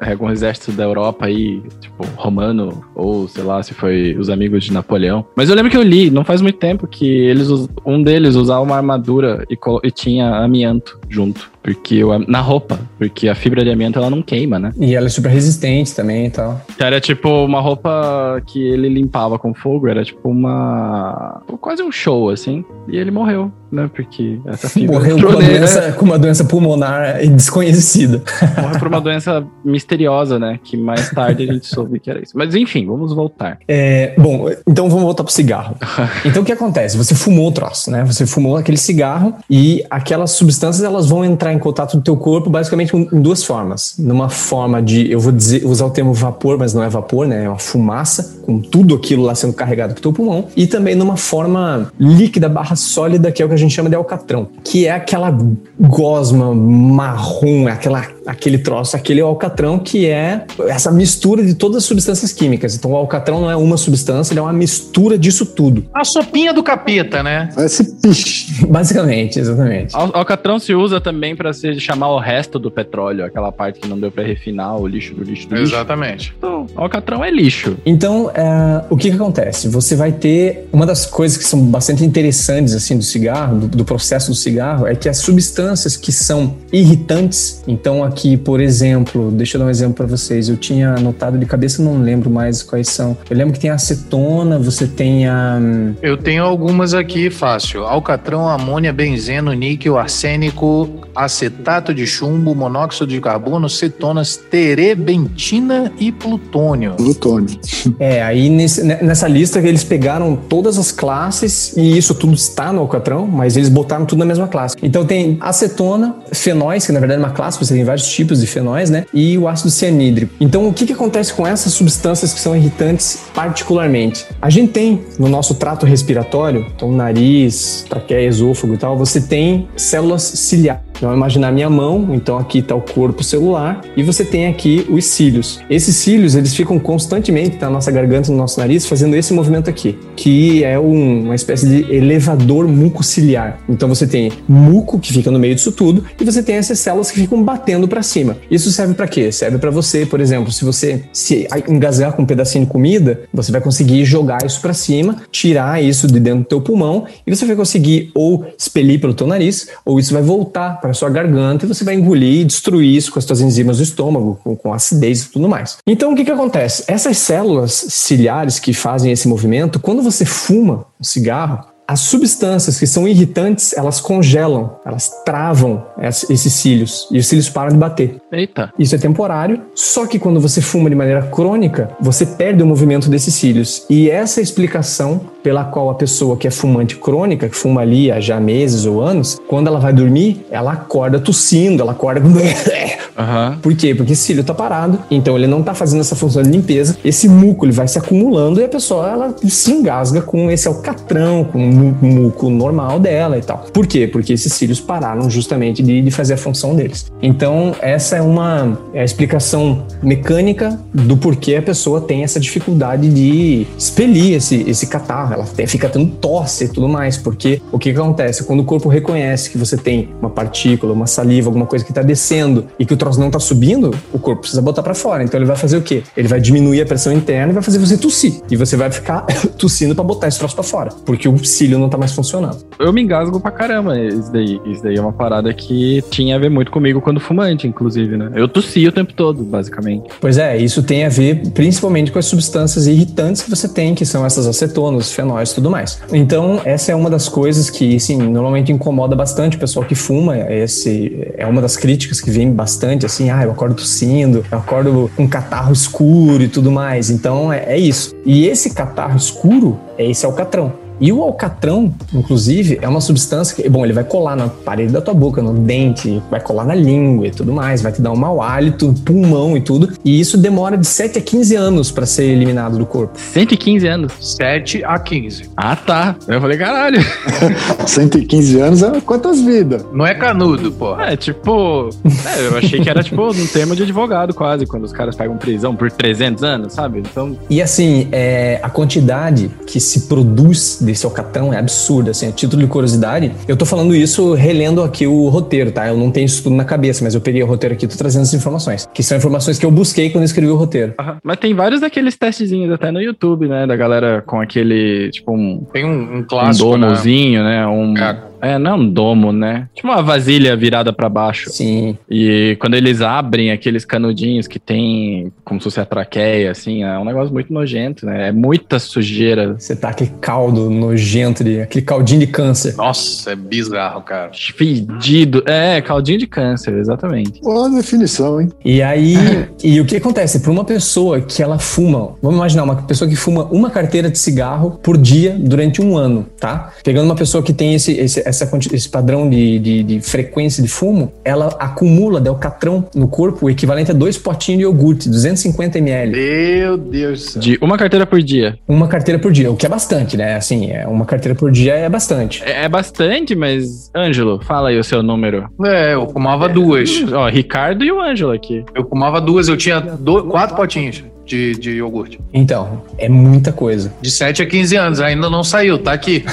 algum exército da Europa aí, tipo, romano, ou sei lá, se foi os amigos de Napoleão. Mas eu lembro que eu li, não faz muito tempo, que eles um deles usava uma armadura e, e tinha amianto junto. Porque na roupa, porque a fibra de amianto ela não queima, né? E ela é super resistente também e tal. Era tipo uma roupa que ele limpava com fogo, era tipo uma. quase um show, assim. E ele morreu, né? Porque essa fibra. Morreu com uma, doença, com uma doença pulmonar desconhecida. Morreu por uma doença misteriosa, né? Que mais tarde a gente soube que era isso. Mas enfim, vamos voltar. É, bom, então vamos voltar pro cigarro. então o que acontece? Você fumou o troço, né? Você fumou aquele cigarro e aquelas substâncias elas vão entrar em contato no teu corpo basicamente em duas formas. Numa forma de, eu vou dizer, usar o termo vapor, mas não é vapor, né? É uma fumaça, com tudo aquilo lá sendo carregado pro teu pulmão. E também numa forma líquida barra sólida, que é o que a gente chama de alcatrão. Que é aquela gosma marrom, aquela, aquele troço, aquele alcatrão que é essa mistura de todas as substâncias químicas. Então o alcatrão não é uma substância, ele é uma mistura disso tudo. A sopinha do capeta, né? Esse piche. Basicamente, exatamente. Al alcatrão se usa também para se chamar o resto do petróleo, aquela parte que não deu para refinar, o lixo do lixo do lixo. Exatamente. Então, alcatrão é lixo. Então, é, o que, que acontece? Você vai ter uma das coisas que são bastante interessantes assim do cigarro, do, do processo do cigarro, é que as substâncias que são irritantes. Então, aqui, por exemplo, deixa eu dar um exemplo para vocês. Eu tinha anotado de cabeça, não lembro mais quais são. Eu lembro que tem a acetona, você tem a. Eu tenho algumas aqui fácil: alcatrão, amônia, benzeno, níquel, arsênico, acetato de chumbo, monóxido de carbono, cetonas, terebentina e plutônio. Plutônio. É, aí nesse, nessa lista eles pegaram todas as classes e isso tudo está no alcatrão, mas eles botaram tudo na mesma classe. Então tem acetona, fenóis, que na verdade é uma classe, você tem vários tipos de fenóis, né? E o ácido cianídrico. Então o que, que acontece com essas substâncias que são irritantes particularmente? A gente tem no nosso trato respiratório, então nariz, traqueia, esôfago e tal, você tem células ciliares. Então, imaginar minha mão, então aqui está o corpo celular e você tem aqui os cílios. Esses cílios, eles ficam constantemente na nossa garganta, no nosso nariz, fazendo esse movimento aqui, que é um, uma espécie de elevador mucociliar. Então você tem muco que fica no meio disso tudo e você tem essas células que ficam batendo para cima. Isso serve para quê? Serve para você, por exemplo, se você se engasgar com um pedacinho de comida, você vai conseguir jogar isso para cima, tirar isso de dentro do teu pulmão e você vai conseguir ou expelir pelo teu nariz ou isso vai voltar para sua garganta e você vai engolir e destruir isso com as suas enzimas do estômago, com, com acidez e tudo mais. Então o que, que acontece? Essas células ciliares que fazem esse movimento, quando você fuma um cigarro, as substâncias que são irritantes, elas congelam, elas travam esses cílios e os cílios param de bater. Eita. Isso é temporário, só que quando você fuma de maneira crônica, você perde o movimento desses cílios. E essa é a explicação pela qual a pessoa que é fumante crônica, que fuma ali há já meses ou anos, quando ela vai dormir, ela acorda tossindo, ela acorda. Uhum. Por quê? Porque esse cílio está parado, então ele não está fazendo essa função de limpeza, esse muco ele vai se acumulando e a pessoa ela se engasga com esse alcatrão, com muco normal dela e tal. Por quê? Porque esses cílios pararam justamente de, de fazer a função deles. Então, essa é uma é a explicação mecânica do porquê a pessoa tem essa dificuldade de expelir esse, esse catarro. Ela fica tendo tosse e tudo mais, porque o que, que acontece? Quando o corpo reconhece que você tem uma partícula, uma saliva, alguma coisa que está descendo e que o troço não está subindo, o corpo precisa botar para fora. Então ele vai fazer o quê? Ele vai diminuir a pressão interna e vai fazer você tossir. E você vai ficar tossindo para botar esse troço para fora, porque o cílio não tá mais funcionando. Eu me engasgo pra caramba isso daí. Isso daí é uma parada que tinha a ver muito comigo quando fumante, inclusive, né? Eu tossia o tempo todo, basicamente. Pois é, isso tem a ver principalmente com as substâncias irritantes que você tem, que são essas acetonas, fenóis e tudo mais. Então, essa é uma das coisas que, sim, normalmente incomoda bastante o pessoal que fuma. Esse é uma das críticas que vem bastante, assim, ah, eu acordo tossindo, eu acordo com catarro escuro e tudo mais. Então, é, é isso. E esse catarro escuro, é esse alcatrão. E o alcatrão, inclusive, é uma substância que, bom, ele vai colar na parede da tua boca, no dente, vai colar na língua e tudo mais, vai te dar um mau hálito, pulmão e tudo. E isso demora de 7 a 15 anos para ser eliminado do corpo. 115 anos. 7 a 15. Ah, tá. Eu falei, caralho. 115 anos é quantas vidas? Não é canudo, porra. É, tipo. é, eu achei que era, tipo, um termo de advogado, quase, quando os caras pegam prisão por 300 anos, sabe? Então. E assim, é, a quantidade que se produz desse alcatrão é absurda, assim, a título de curiosidade. Eu tô falando isso relendo aqui o roteiro, tá? Eu não tenho isso tudo na cabeça, mas eu peguei o roteiro aqui e tô trazendo essas informações. Que são informações que eu busquei quando eu escrevi o roteiro. aham. Mas tem vários daqueles testezinhos até no YouTube, né? Da galera com aquele, tipo, um, Tem um, um um clássico, né? domozinho, né? Um. É. É, não é um domo, né? Tipo uma vasilha virada pra baixo. Sim. E quando eles abrem aqueles canudinhos que tem como se fosse a traqueia, assim, é um negócio muito nojento, né? É muita sujeira. Você tá aquele caldo nojento, de, aquele caldinho de câncer. Nossa, é bizarro, cara. Fedido. É, caldinho de câncer, exatamente. Boa definição, hein? E aí, e o que acontece? Para uma pessoa que ela fuma, vamos imaginar uma pessoa que fuma uma carteira de cigarro por dia durante um ano, tá? Pegando uma pessoa que tem esse, esse, essa, esse padrão de, de, de frequência de fumo, ela acumula de alcatrão no corpo o equivalente a dois potinhos de iogurte, 250 ml. Meu Deus do céu. De uma carteira por dia. Uma carteira por dia, o que é bastante, né? Assim, é, uma carteira por dia é bastante. É, é bastante, mas. Ângelo, fala aí o seu número. É, eu fumava duas. Ó, Ricardo e o Ângelo aqui. Eu fumava duas, eu tinha do- quatro potinhos de, de iogurte. Então, é muita coisa. De 7 a 15 anos, ainda não saiu, tá aqui.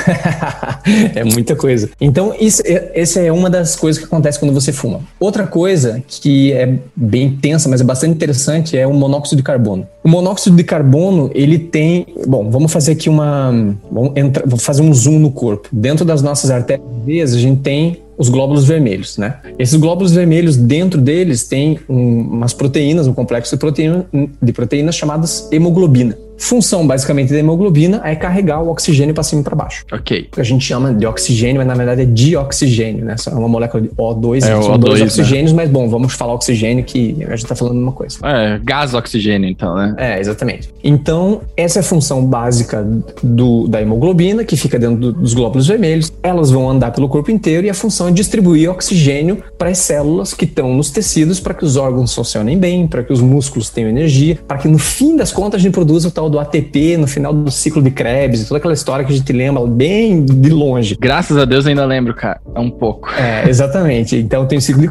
é muita coisa. Então, isso, é- essa é uma das coisas que acontece quando você fuma. Outra coisa que é bem tensa, mas é bastante interessante, é o monóxido de carbono. O monóxido de carbono, ele tem. Bom, vamos fazer aqui uma. Vamos, entrar, vamos fazer um zoom no corpo. Dentro das nossas artérias, a gente tem os glóbulos vermelhos, né? Esses glóbulos vermelhos, dentro deles, tem um- umas proteínas, um complexo de, proteína, de proteínas chamadas hemoglobina. Função, basicamente, da hemoglobina é carregar o oxigênio para cima e para baixo Ok. a gente chama de oxigênio, mas na verdade é dioxigênio, né? Só É uma molécula de O2, É, são o dois O2, oxigênios, mas bom, vamos falar oxigênio que a gente tá falando uma coisa. É, gás oxigênio, então, né? É, exatamente. Então, essa é a função básica do, da hemoglobina, que fica dentro do- dos glóbulos vermelhos. Elas vão andar pelo corpo inteiro e a função é distribuir oxigênio para as células que estão nos tecidos para que os órgãos funcionem bem, para que os músculos tenham energia, para que no fim das contas a gente produza o tal do ATP no final do ciclo de Krebs, e toda aquela história que a gente lembra bem de longe. Graças a Deus ainda lembro, cara. É um pouco. É, exatamente. Então tem o ciclo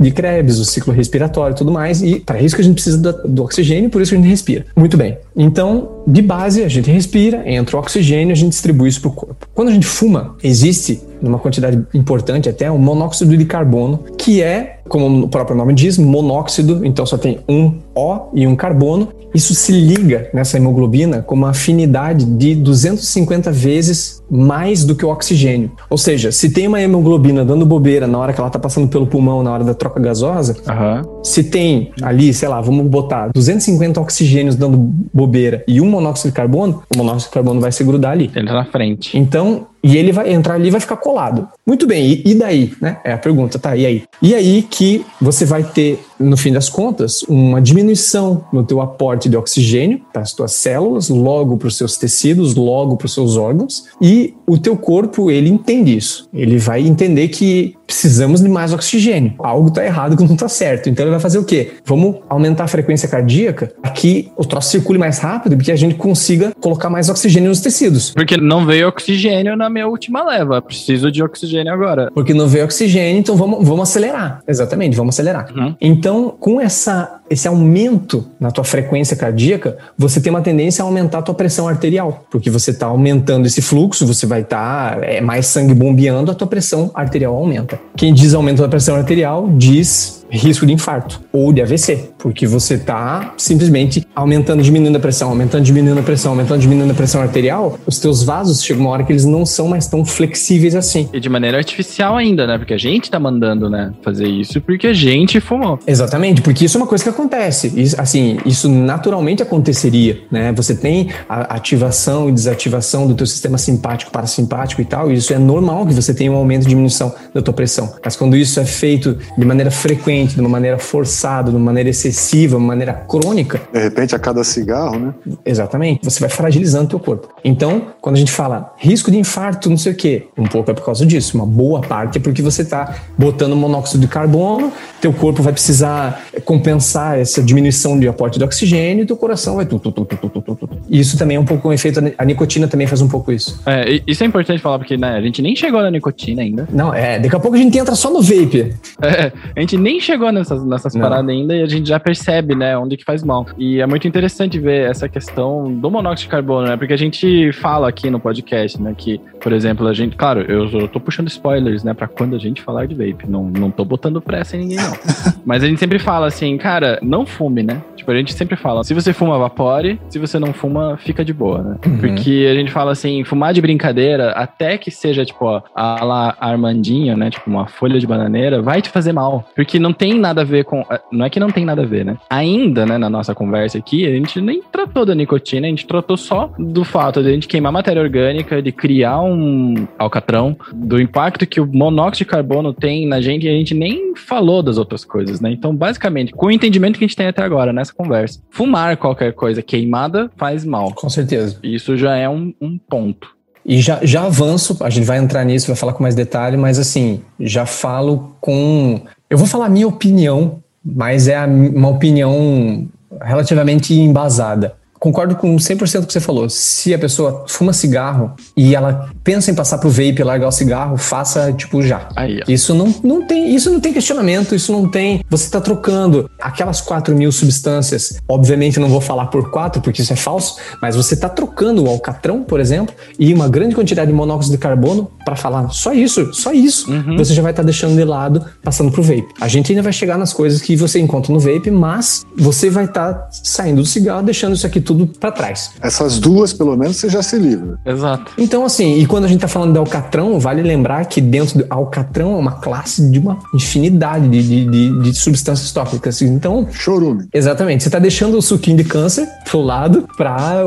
de Krebs, o ciclo respiratório e tudo mais, e para isso que a gente precisa do, do oxigênio, por isso que a gente respira. Muito bem. Então, de base, a gente respira, entra o oxigênio, a gente distribui isso para o corpo. Quando a gente fuma, existe numa quantidade importante até um monóxido de carbono, que é, como o próprio nome diz, monóxido, então só tem um O e um carbono. Isso se liga nessa hemoglobina com uma afinidade de 250 vezes mais do que o oxigênio. Ou seja, se tem uma hemoglobina dando bobeira na hora que ela está passando pelo pulmão, na hora da troca gasosa, Aham. se tem ali, sei lá, vamos botar 250 oxigênios dando bobeira e um monóxido de carbono, o monóxido de carbono vai se grudar ali. Ele tá na frente. Então, e ele vai entrar ali e vai ficar colado. Muito bem, e, e daí, né? É a pergunta, tá? E aí? E aí que você vai ter, no fim das contas, uma diminuição no teu aporte de oxigênio para as tuas células, logo para os seus tecidos, logo para os seus órgãos, e o teu corpo, ele entende isso. Ele vai entender que precisamos de mais oxigênio. Algo tá errado que não tá certo. Então ele vai fazer o quê? Vamos aumentar a frequência cardíaca para que o troço circule mais rápido, porque a gente consiga colocar mais oxigênio nos tecidos. Porque não veio oxigênio na minha última leva. Preciso de oxigênio agora. Porque não veio oxigênio, então vamos, vamos acelerar. Exatamente, vamos acelerar. Uhum. Então, com essa, esse aumento na tua frequência cardíaca, você tem uma tendência a aumentar a tua pressão arterial. Porque você está aumentando esse fluxo, você vai estar é, mais sangue bombeando, a tua pressão arterial aumenta. Quem diz aumento da pressão arterial diz risco de infarto ou de AVC, porque você está simplesmente aumentando, diminuindo a pressão, aumentando, diminuindo a pressão, aumentando, diminuindo a pressão arterial. Os teus vasos chegam uma hora que eles não são mais tão flexíveis assim. E de maneira artificial ainda, né? Porque a gente tá mandando, né? Fazer isso porque a gente fumou. Exatamente, porque isso é uma coisa que acontece. Isso, assim, isso naturalmente aconteceria, né? Você tem a ativação e desativação do teu sistema simpático, parasimpático e tal, e isso é normal que você tenha um aumento e diminuição da tua pressão. Mas quando isso é feito de maneira frequente, de uma maneira forçado, de uma maneira excessiva, de uma maneira crônica, De repente, a cada cigarro, né? Exatamente. Você vai fragilizando o teu corpo. Então, quando a gente fala risco de infarto, não sei o quê, um pouco é por causa disso. Uma boa parte é porque você está botando monóxido de carbono, teu corpo vai precisar compensar essa diminuição de aporte de oxigênio e teu coração vai tu, tu, tu, tu, tu, tu, tu, tu. E Isso também é um pouco um efeito, a nicotina também faz um pouco isso. É, isso é importante falar, porque né, a gente nem chegou na nicotina ainda. Não, é, daqui a pouco a gente entra só no vape. É, a gente nem chegou nessas, nessas Não. paradas ainda e a gente já percebe, né, onde que faz mal. E é muito interessante ver essa questão do monóxido de carbono, né? Porque a gente fala aqui no podcast, né, que, por exemplo, a gente, claro, eu, eu tô puxando spoilers, né, pra quando a gente falar de vape. Não, não tô botando pressa em ninguém, não. Mas a gente sempre fala assim, cara, não fume, né? Tipo, a gente sempre fala, se você fuma, vapore, se você não fuma, fica de boa, né? Uhum. Porque a gente fala assim, fumar de brincadeira, até que seja, tipo, ó, a la Armandinho, né? Tipo, uma folha de bananeira, vai te fazer mal. Porque não tem nada a ver com. eh, Não é que não tem nada a ver, né? Ainda, né, na nossa conversa aqui, a gente nem tratou da nicotina, a gente tratou só do fato de a gente queimar matéria orgânica, de criar um alcatrão, do impacto que o monóxido de carbono tem na gente, e a gente nem falou das outras coisas, né? Então, basicamente, com o entendimento que a gente tem até agora nessa conversa, fumar qualquer coisa queimada faz mal. Com certeza. Isso já é um, um ponto. E já, já avanço, a gente vai entrar nisso, vai falar com mais detalhe, mas assim, já falo com. Eu vou falar a minha opinião, mas é uma opinião relativamente embasada. Concordo com 100% do que você falou. Se a pessoa fuma cigarro e ela pensa em passar pro vape e largar o cigarro, faça tipo já. Aí. Isso não, não tem, isso não tem questionamento, isso não tem. Você está trocando aquelas 4 mil substâncias. Obviamente, eu não vou falar por 4, porque isso é falso, mas você está trocando o alcatrão, por exemplo, e uma grande quantidade de monóxido de carbono para falar só isso, só isso. Você já vai estar deixando de lado, passando pro vape. A gente ainda vai chegar nas coisas que você encontra no vape, mas você vai estar saindo do cigarro, deixando isso aqui tudo para trás. Essas duas, pelo menos, você já se livra. Exato. Então, assim, e quando a gente tá falando de Alcatrão, vale lembrar que dentro do Alcatrão é uma classe de uma infinidade de, de, de- de substâncias tóxicas. Então, Chorume. exatamente, você tá deixando o suquinho de câncer pro lado pra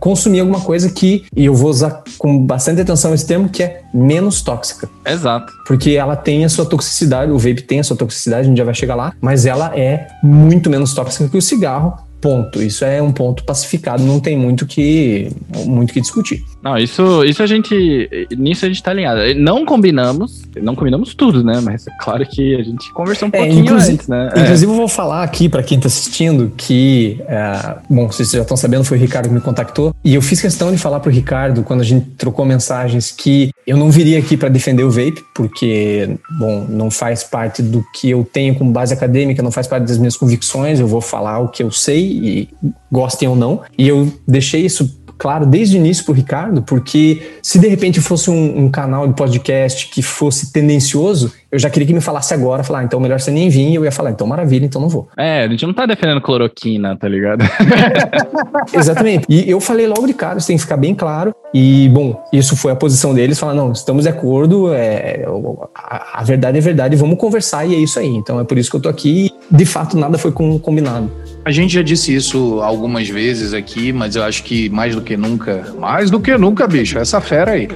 consumir alguma coisa que, e eu vou usar com bastante atenção esse termo, que é menos tóxica. Exato. Porque ela tem a sua toxicidade, o vape tem a sua toxicidade, a gente já vai chegar lá, mas ela é muito menos tóxica que o cigarro. Ponto. Isso é um ponto pacificado, não tem muito que muito que discutir. Não, isso, isso a gente. Nisso a gente tá alinhado. Não combinamos, não combinamos tudo, né? Mas é claro que a gente conversou um É, pouquinho inclusive- antes, né? É. Inclusive, eu vou falar aqui para quem tá assistindo que, é, bom, vocês já estão sabendo, foi o Ricardo que me contactou. E eu fiz questão de falar pro Ricardo, quando a gente trocou mensagens, que eu não viria aqui para defender o vape, porque, bom, não faz parte do que eu tenho como base acadêmica, não faz parte das minhas convicções. Eu vou falar o que eu sei, e gostem ou não. E eu deixei isso claro desde o início pro Ricardo, porque se de repente fosse um, um canal de podcast que fosse tendencioso, eu já queria que me falasse agora, falar, ah, então melhor você nem vir, e eu ia falar, então maravilha, então não vou. É, a gente não tá defendendo cloroquina, tá ligado? Exatamente. E eu falei logo de cara, isso tem que ficar bem claro. E, bom, isso foi a posição deles, falar, não, estamos de acordo, é, a, a verdade é verdade, vamos conversar e é isso aí. Então é por isso que eu tô aqui. De fato, nada foi com- combinado. A gente já disse isso algumas vezes aqui, mas eu acho que mais do que nunca, mais do que nunca, bicho, essa fera aí.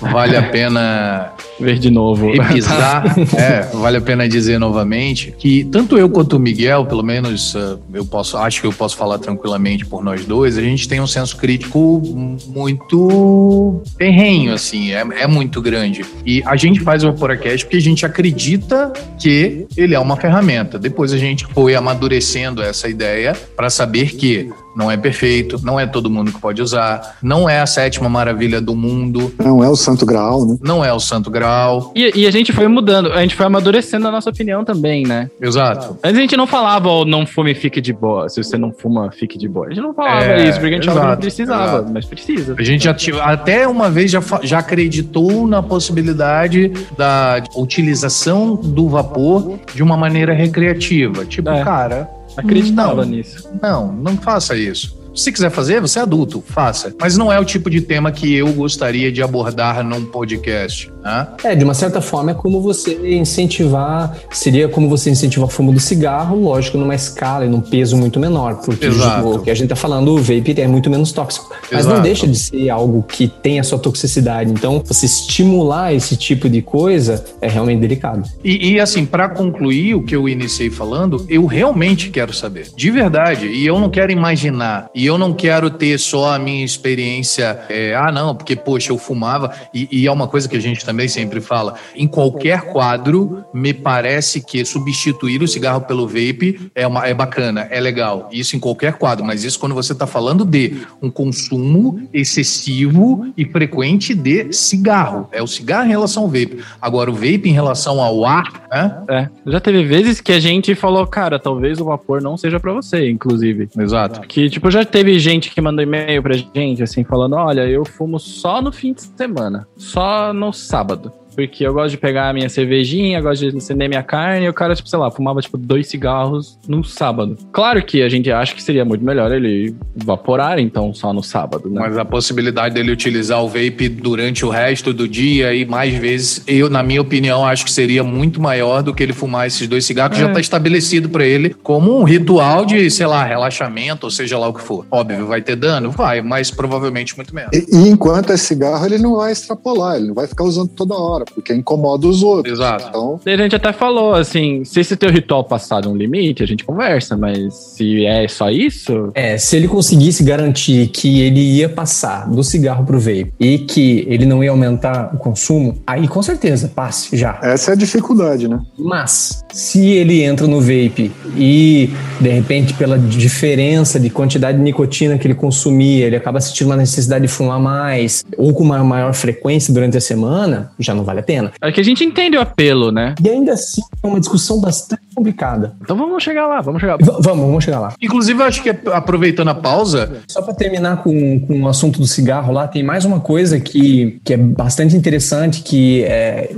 Vale a pena Ver de novo. repisar, é, vale a pena dizer novamente que tanto eu quanto o Miguel, pelo menos eh, eu posso, acho que eu posso falar tranquilamente por nós dois, a gente tem um senso crítico muito terrenho, assim, é, é muito grande. E a gente faz o Vaporacast porque a gente acredita que ele é uma ferramenta. Depois a gente foi amadurecendo essa ideia para saber que não é perfeito, não é todo mundo que pode usar, não é a sétima maravilha do mundo, Não é o santo graal, né? não é o santo grau. E, e a gente foi mudando, a gente foi amadurecendo a nossa opinião também, né? Exato. Antes a gente não falava, ó, não fume, fique de boa. Se você não fuma, fique de boa. A gente não falava É, isso, porque a gente que não exato, precisava, exato. mas precisa. A gente já tive, até uma vez já, já acreditou na possibilidade da utilização do vapor de uma maneira recreativa. Tipo, É. cara, Acreditava Não. nisso. não, não faça isso. Se quiser fazer, você é adulto, faça. Mas não é o tipo de tema que eu gostaria de abordar num podcast. Né? É, de uma certa forma é como você incentivar, seria como você incentivar o fumo do cigarro, lógico, numa escala e num peso muito menor, porque Exato. o que a gente tá falando, o vape é muito menos tóxico. Mas Exato. não deixa de ser algo que tem a sua toxicidade. Então, você estimular esse tipo de coisa é realmente delicado. E, e, assim, para concluir o que eu iniciei falando, eu realmente quero saber, de verdade. E eu não quero imaginar, e eu não quero ter só a minha experiência. é, ah, não, porque, poxa, eu fumava. E, e é uma coisa que a gente também sempre fala: em qualquer quadro, me parece que substituir o cigarro pelo vape é, uma, é bacana, é legal. Isso em qualquer quadro, mas isso quando você está falando de um consumo excessivo e frequente de cigarro. É o cigarro em relação ao vape. Agora, o vape em relação ao ar, né? É. Já teve vezes que a gente falou, cara, talvez o vapor não seja pra você, inclusive. Exato. Que, tipo, já teve gente que mandou e-mail pra gente, assim, falando: olha, eu fumo só no fim de semana, só no sábado sábado. Porque eu gosto de pegar a minha cervejinha, gosto de acender minha carne, e o cara, tipo, sei lá, fumava, tipo, dois cigarros no sábado. Claro que a gente acha que seria muito melhor ele vaporar, então, só no sábado, né? Mas a possibilidade dele utilizar o vape durante o resto do dia e mais vezes, eu, na minha opinião, acho que seria muito maior do que ele fumar esses dois cigarros, que já está estabelecido para ele como um ritual de, sei lá, relaxamento, ou seja lá o que for. Óbvio, vai ter dano? Vai, mas provavelmente muito menos. E, e enquanto é cigarro, ele não vai extrapolar, ele não vai ficar usando toda hora, porque incomoda os outros. Exato. Então, A gente até falou, assim, se esse teu ritual passar um limite, a gente conversa, mas se é só isso, É, se ele conseguisse garantir que ele ia passar do cigarro pro vape e que ele não ia aumentar o consumo, aí com certeza, passe já. essa é a dificuldade, né? Mas, se ele entra no vape e, de repente, pela diferença de quantidade de nicotina que ele consumia, ele acaba sentindo uma necessidade de fumar mais, ou com uma maior frequência durante a semana, já não vale a pena. é que a gente entende o apelo, né? E ainda assim, é uma discussão bastante complicada. Então vamos chegar lá, vamos chegar. V- vamos, vamos chegar lá. Inclusive, eu acho que aproveitando a pausa, Só para terminar com, com o assunto do cigarro lá, tem mais uma coisa que, que é bastante interessante, que, é,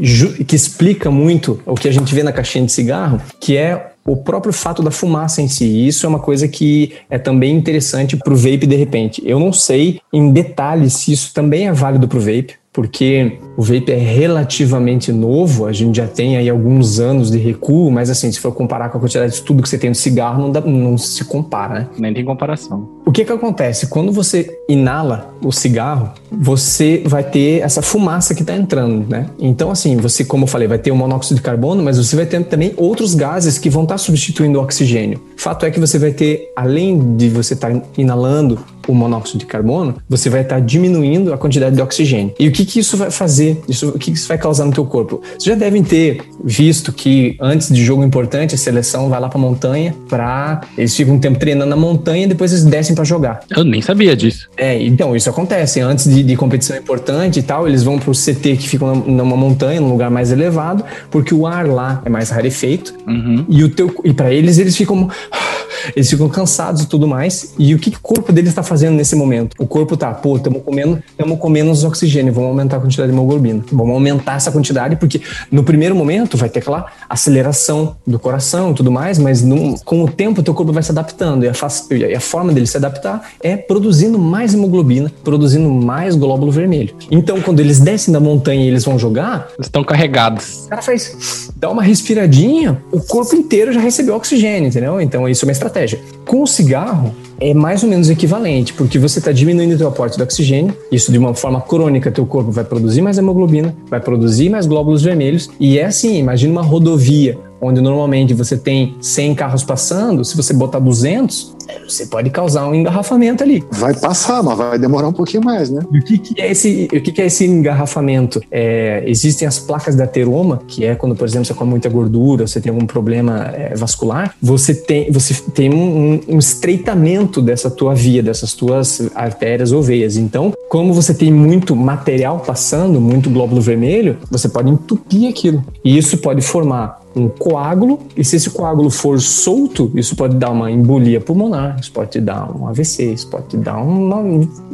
que explica muito o que a gente vê na caixinha de cigarro, que é o próprio fato da fumaça em si. E Isso é uma coisa que é também interessante para o vape de repente. Eu não sei em detalhes se isso também é válido para o vape, porque o vape é relativamente novo, a gente já tem aí alguns anos de recuo, mas assim, se for comparar com a quantidade de estudo que você tem no cigarro, não, dá- não se compara, né? Nem tem comparação. O que que acontece? Quando você inala o cigarro, você vai ter essa fumaça que está entrando, né? Então, assim, você, como eu falei, vai ter o monóxido de carbono, mas você vai ter também outros gases que vão estar substituindo o oxigênio. Fato é que você vai ter, além de você estar inalando o monóxido de carbono, você vai estar diminuindo a quantidade de oxigênio. E o que que isso vai fazer? Isso, o que que isso vai causar no teu corpo? Vocês já devem ter visto que antes de jogo importante, a seleção vai lá para montanha para eles ficam um tempo treinando na montanha e depois eles descem para jogar. Eu nem sabia disso. É, então, isso acontece. Antes de, de competição importante e tal, eles vão pro CT que fica numa- numa montanha, num lugar mais elevado, porque o ar lá é mais rarefeito. Uhum. E, o teu, e para eles, eles ficam. Eles ficam cansados e tudo mais. E o que, que o corpo deles está fazendo nesse momento? O corpo tá, pô, estamos comendo, tamo com menos oxigênio, vamos aumentar a quantidade de hemoglobina. Vamos aumentar essa quantidade, porque no primeiro momento vai ter aquela aceleração do coração e tudo mais, mas num- com o tempo o teu corpo vai se adaptando. E a, e a forma dele se adaptar é produzindo mais hemoglobina, produzindo mais glóbulo vermelho. Então, quando eles descem da montanha e eles vão jogar, Eles estão carregados. o cara faz, dá uma respiradinha, o corpo inteiro já recebeu oxigênio, entendeu? Então isso é uma estratégia. Com o cigarro, é mais ou menos equivalente, porque você está diminuindo o teu aporte de oxigênio, isso de uma forma crônica, teu corpo vai produzir mais hemoglobina, vai produzir mais glóbulos vermelhos, e é assim, imagina uma rodovia, onde normalmente você tem 100 carros passando, se você botar 200, você pode causar um engarrafamento ali. Vai passar, mas vai demorar um pouquinho mais, né? E o que, que é esse, o que, que é esse engarrafamento? É, existem as placas da ateroma, que é quando, por exemplo, você come muita gordura, você tem algum problema é, vascular, você tem, você tem um, um- estreitamento dessa tua via, dessas tuas artérias ou veias. Então, como você tem muito material passando, muito glóbulo vermelho, você pode entupir aquilo. E isso pode formar um coágulo, e se esse coágulo for solto, isso pode dar uma embolia pulmonar isso pode te dar um AVC, isso pode te dar uma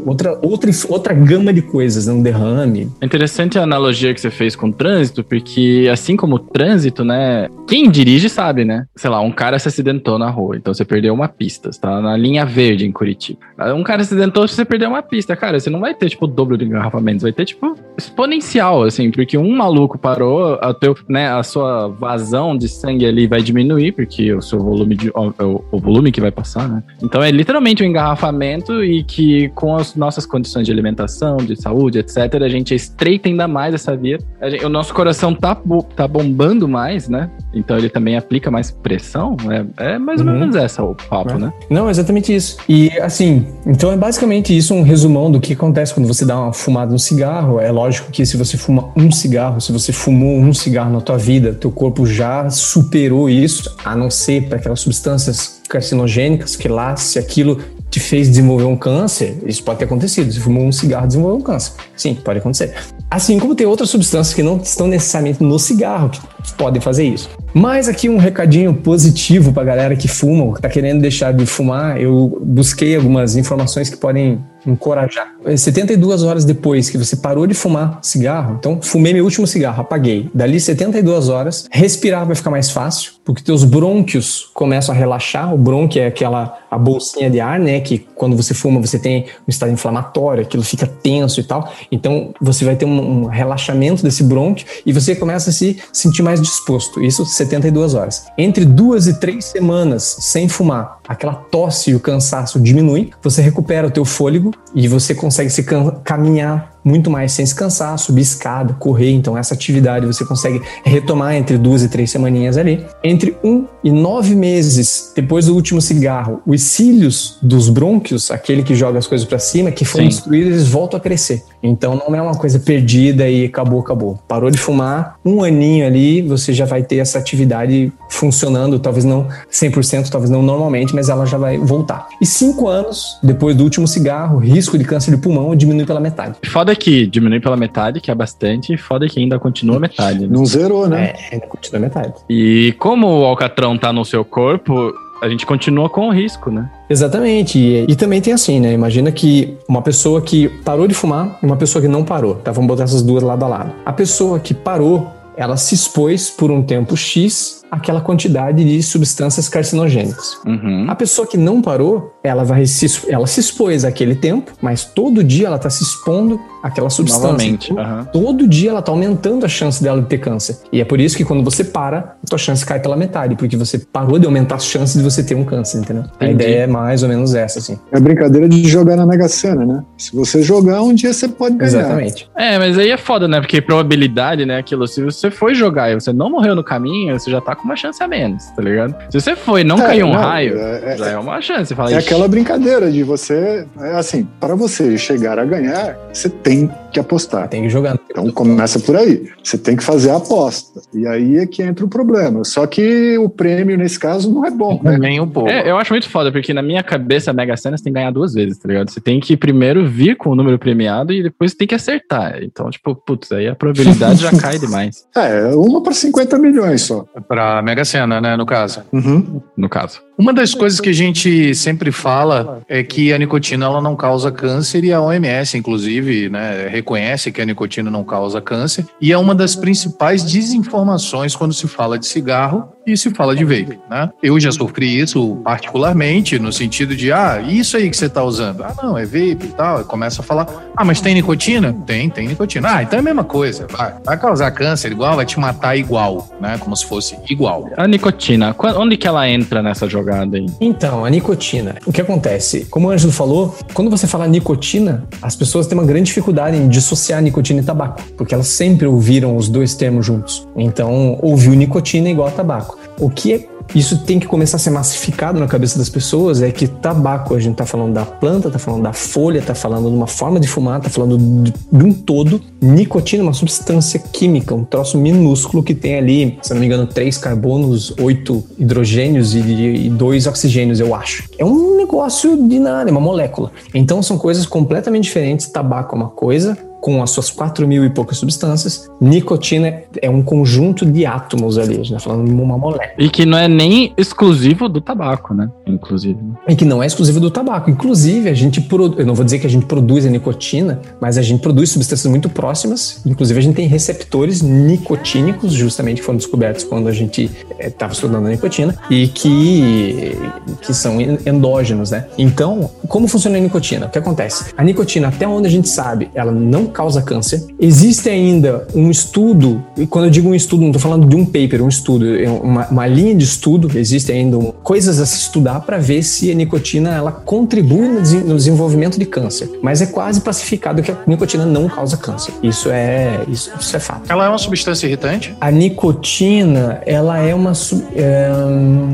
outra, outra, outra gama de coisas, né? um derrame. É interessante a analogia que você fez com o trânsito, porque assim como o trânsito, né? Quem dirige sabe, né? Sei lá, um cara se acidentou na rua, então você perdeu uma pista, você tá na linha verde em Curitiba. Um cara se acidentou, você perdeu uma pista, cara, você não vai ter, tipo, o dobro de engarrafamentos, vai ter, tipo, exponencial, assim, porque um maluco parou, a, teu, né, a sua vazão de sangue ali vai diminuir, porque o seu volume de. O, o volume que vai passar, né? Então é literalmente um engarrafamento e que com as nossas condições de alimentação, de saúde, etc., a gente estreita ainda mais essa via. Gente, o nosso coração tá, tá bombando mais, né? Então ele também aplica mais pressão. É, é mais ou uhum. menos essa o papo, é. né? Não, exatamente isso. E assim, então é basicamente isso um resumão do que acontece quando você dá uma fumada no cigarro. É lógico que se você fuma um cigarro, se você fumou um cigarro na tua vida, teu corpo já superou isso, a não ser para aquelas substâncias carcinogênicas, que lá, se aquilo te fez desenvolver um câncer, isso pode ter acontecido. Se fumou um cigarro, desenvolveu um câncer. Sim, pode acontecer. Assim como tem outras substâncias que não estão necessariamente no cigarro que podem fazer isso. Mas aqui um recadinho positivo para galera que fuma, que tá querendo deixar de fumar, eu busquei algumas informações que podem encorajar. 72 horas depois que você parou de fumar cigarro, então fumei meu último cigarro, apaguei. Dali 72 horas, respirar vai ficar mais fácil, porque teus brônquios começam a relaxar. O brônquio é aquela a bolsinha de ar, né, que quando você fuma você tem um estado inflamatório, aquilo fica tenso e tal. Então você vai ter um, um relaxamento desse brônquio e você começa a se sentir mais disposto. Isso 72 horas. Entre duas e três semanas sem fumar, aquela tosse e o cansaço diminui, você recupera o teu fôlego e você consegue se caminhar muito mais sem se cansar, subir escada, correr. Então, essa atividade você consegue retomar entre duas e três semaninhas ali. Entre um e nove meses depois do último cigarro, os cílios dos brônquios, aquele que joga as coisas para cima, que foram destruídos, eles voltam a crescer. Então, não é uma coisa perdida e acabou, acabou. Parou de fumar, um aninho ali, você já vai ter essa atividade funcionando, talvez não 100%, talvez não normalmente, mas ela já vai voltar. E cinco anos depois do último cigarro, risco de câncer de pulmão diminui pela metade. Foda que diminui pela metade, que é bastante, foda que ainda continua metade. Né? Não zerou, né? É, ainda continua metade. E como o alcatrão tá no seu corpo, a gente continua com o risco, né? Exatamente. E, e, também tem assim, né? Imagina que uma pessoa que parou de fumar e uma pessoa que não parou. Tá? Vamos botar essas duas lado a lado. A pessoa que parou, ela se expôs por um tempo X aquela quantidade de substâncias carcinogênicas. Uhum. A pessoa que não parou, ela vai se, ela se expôs aquele tempo, mas todo dia ela está se expondo àquela substância. Novamente. Uhum. Todo dia ela está aumentando a chance dela de ter câncer. E é por isso que quando você para, a tua chance cai pela metade, porque você parou de aumentar as chances de você ter um câncer, entendeu? Entendi. A ideia é mais ou menos essa, assim. É brincadeira de jogar na Mega Sena, né? Se você jogar, um dia você pode ganhar. Exatamente. É, mas aí é foda, né? Porque probabilidade, né? Aquilo, se você foi jogar e você não morreu no caminho, você já tá com uma chance a menos, tá ligado? Se você foi e não é, caiu um não, raio, é, já é uma chance. Fala, é aquela brincadeira de você, é assim, para você chegar a ganhar, você tem que apostar. Tem que jogar. Então começa por aí. Você tem que fazer a aposta. E aí é que entra o problema. Só que o prêmio, nesse caso, não é bom, né? Nem um pouco. É, eu acho muito foda, porque na minha cabeça, a Mega Sena você tem que ganhar duas vezes, tá ligado? Você tem que primeiro vir com o número premiado e depois tem que acertar. Então, tipo, putz, aí a probabilidade já cai demais. É, uma para 50 milhões só. Pra Mega Sena, né, no caso. Uhum. No caso. Uma das coisas que a gente sempre fala é que a nicotina ela não causa câncer e a OMS, inclusive, né, reconhece que a nicotina não causa câncer. E é uma das principais desinformações quando se fala de cigarro e se fala de vape, né? Eu já sofri isso particularmente no sentido de, ah, isso aí que você está usando. Ah, não, é vape e tal. E começa a falar, ah, mas tem nicotina? Tem, tem nicotina. Ah, então é a mesma coisa. Vai, vai causar câncer igual, vai te matar igual, né? Como se fosse igual. A nicotina, onde que ela entra nessa jogada aí? Então, a nicotina, o que acontece? Como o Ângelo falou, quando você fala nicotina, as pessoas têm uma grande dificuldade em dissociar nicotina e tabaco, porque elas sempre ouviram os dois termos juntos. Então, ouviu nicotina igual a tabaco. O que é isso tem que começar a ser massificado na cabeça das pessoas é que tabaco, a gente tá falando da planta, tá falando da folha, tá falando de uma forma de fumar, tá falando de, de um todo. Nicotina é uma substância química, um troço minúsculo que tem ali, se não me engano, três carbonos, oito hidrogênios e, e dois oxigênios, eu acho. É um negócio de nada, é uma molécula. Então são coisas completamente diferentes. Tabaco é uma coisa, com as suas quatro mil e poucas substâncias. Nicotina é um conjunto de átomos ali, a gente tá falando de uma molécula. E que não é nem exclusivo do tabaco, né? Inclusive. E que não é exclusivo do tabaco. Inclusive, a gente produz, eu não vou dizer que a gente produz a nicotina, mas a gente produz substâncias muito próximas. Inclusive, a gente tem receptores nicotínicos, justamente que foram descobertos quando a gente estava estudando a nicotina, e que, que são endógenos, né? Então, como funciona a nicotina? O que acontece? A nicotina, até onde a gente sabe, ela não causa câncer. Existe ainda um estudo, e quando eu digo um estudo, não estou falando de um paper, um estudo, é uma, uma linha de estudo, existe ainda um, coisas a se estudar para ver se a nicotina ela contribui no, desenvolvimento de câncer. Mas é quase pacificado que a nicotina não causa câncer. Isso é, isso, isso é fato. Ela é uma substância irritante? A nicotina, ela é uma. É...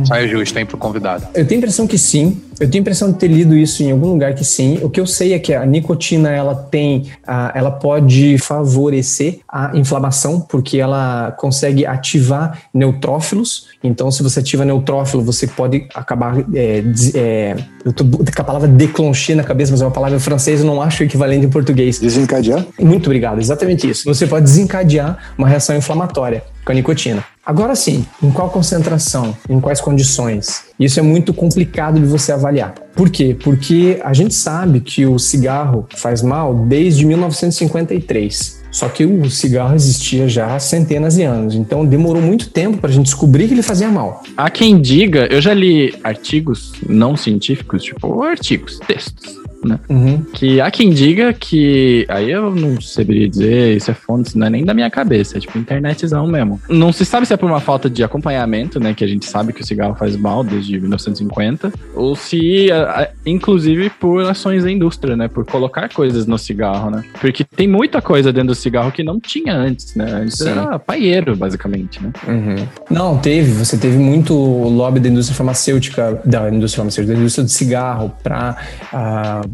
Sai justo, hein, pro convidado. Eu tenho a impressão que sim. Eu tenho a impressão de ter lido isso em algum lugar que sim. O que eu sei é que a nicotina ela tem, ela pode favorecer a inflamação porque ela consegue ativar neutrófilos. Então, se você ativa neutrófilo, você pode acabar é, é, eu tô com a palavra declencher na cabeça, mas é uma palavra francesa, eu não acho equivalente em português. Desencadear? Muito obrigado, exatamente isso. Você pode desencadear uma reação inflamatória com a nicotina. Agora sim, em qual concentração, em quais condições? Isso é muito complicado de você avaliar. Por quê? Porque a gente sabe que o cigarro faz mal desde 1953. Só que o cigarro existia já há centenas de anos, então demorou muito tempo para a gente descobrir que ele fazia mal. Há quem diga, eu já li artigos não científicos, tipo artigos, textos, né? Uhum. Que há quem diga que. Aí eu não saberia dizer, isso é fonte, não é nem da minha cabeça, é tipo internetzão mesmo. Não se sabe se é por uma falta de acompanhamento, né? Que a gente sabe que o cigarro faz mal desde 1950, ou se, inclusive, por ações da indústria, né? Por colocar coisas no cigarro, né? Porque tem muita coisa dentro do cigarro que não tinha antes, né? Antes Sim. era paieiro, basicamente, né? Uhum. Não, teve. Você teve muito lobby da indústria farmacêutica, da indústria farmacêutica, da indústria do cigarro, para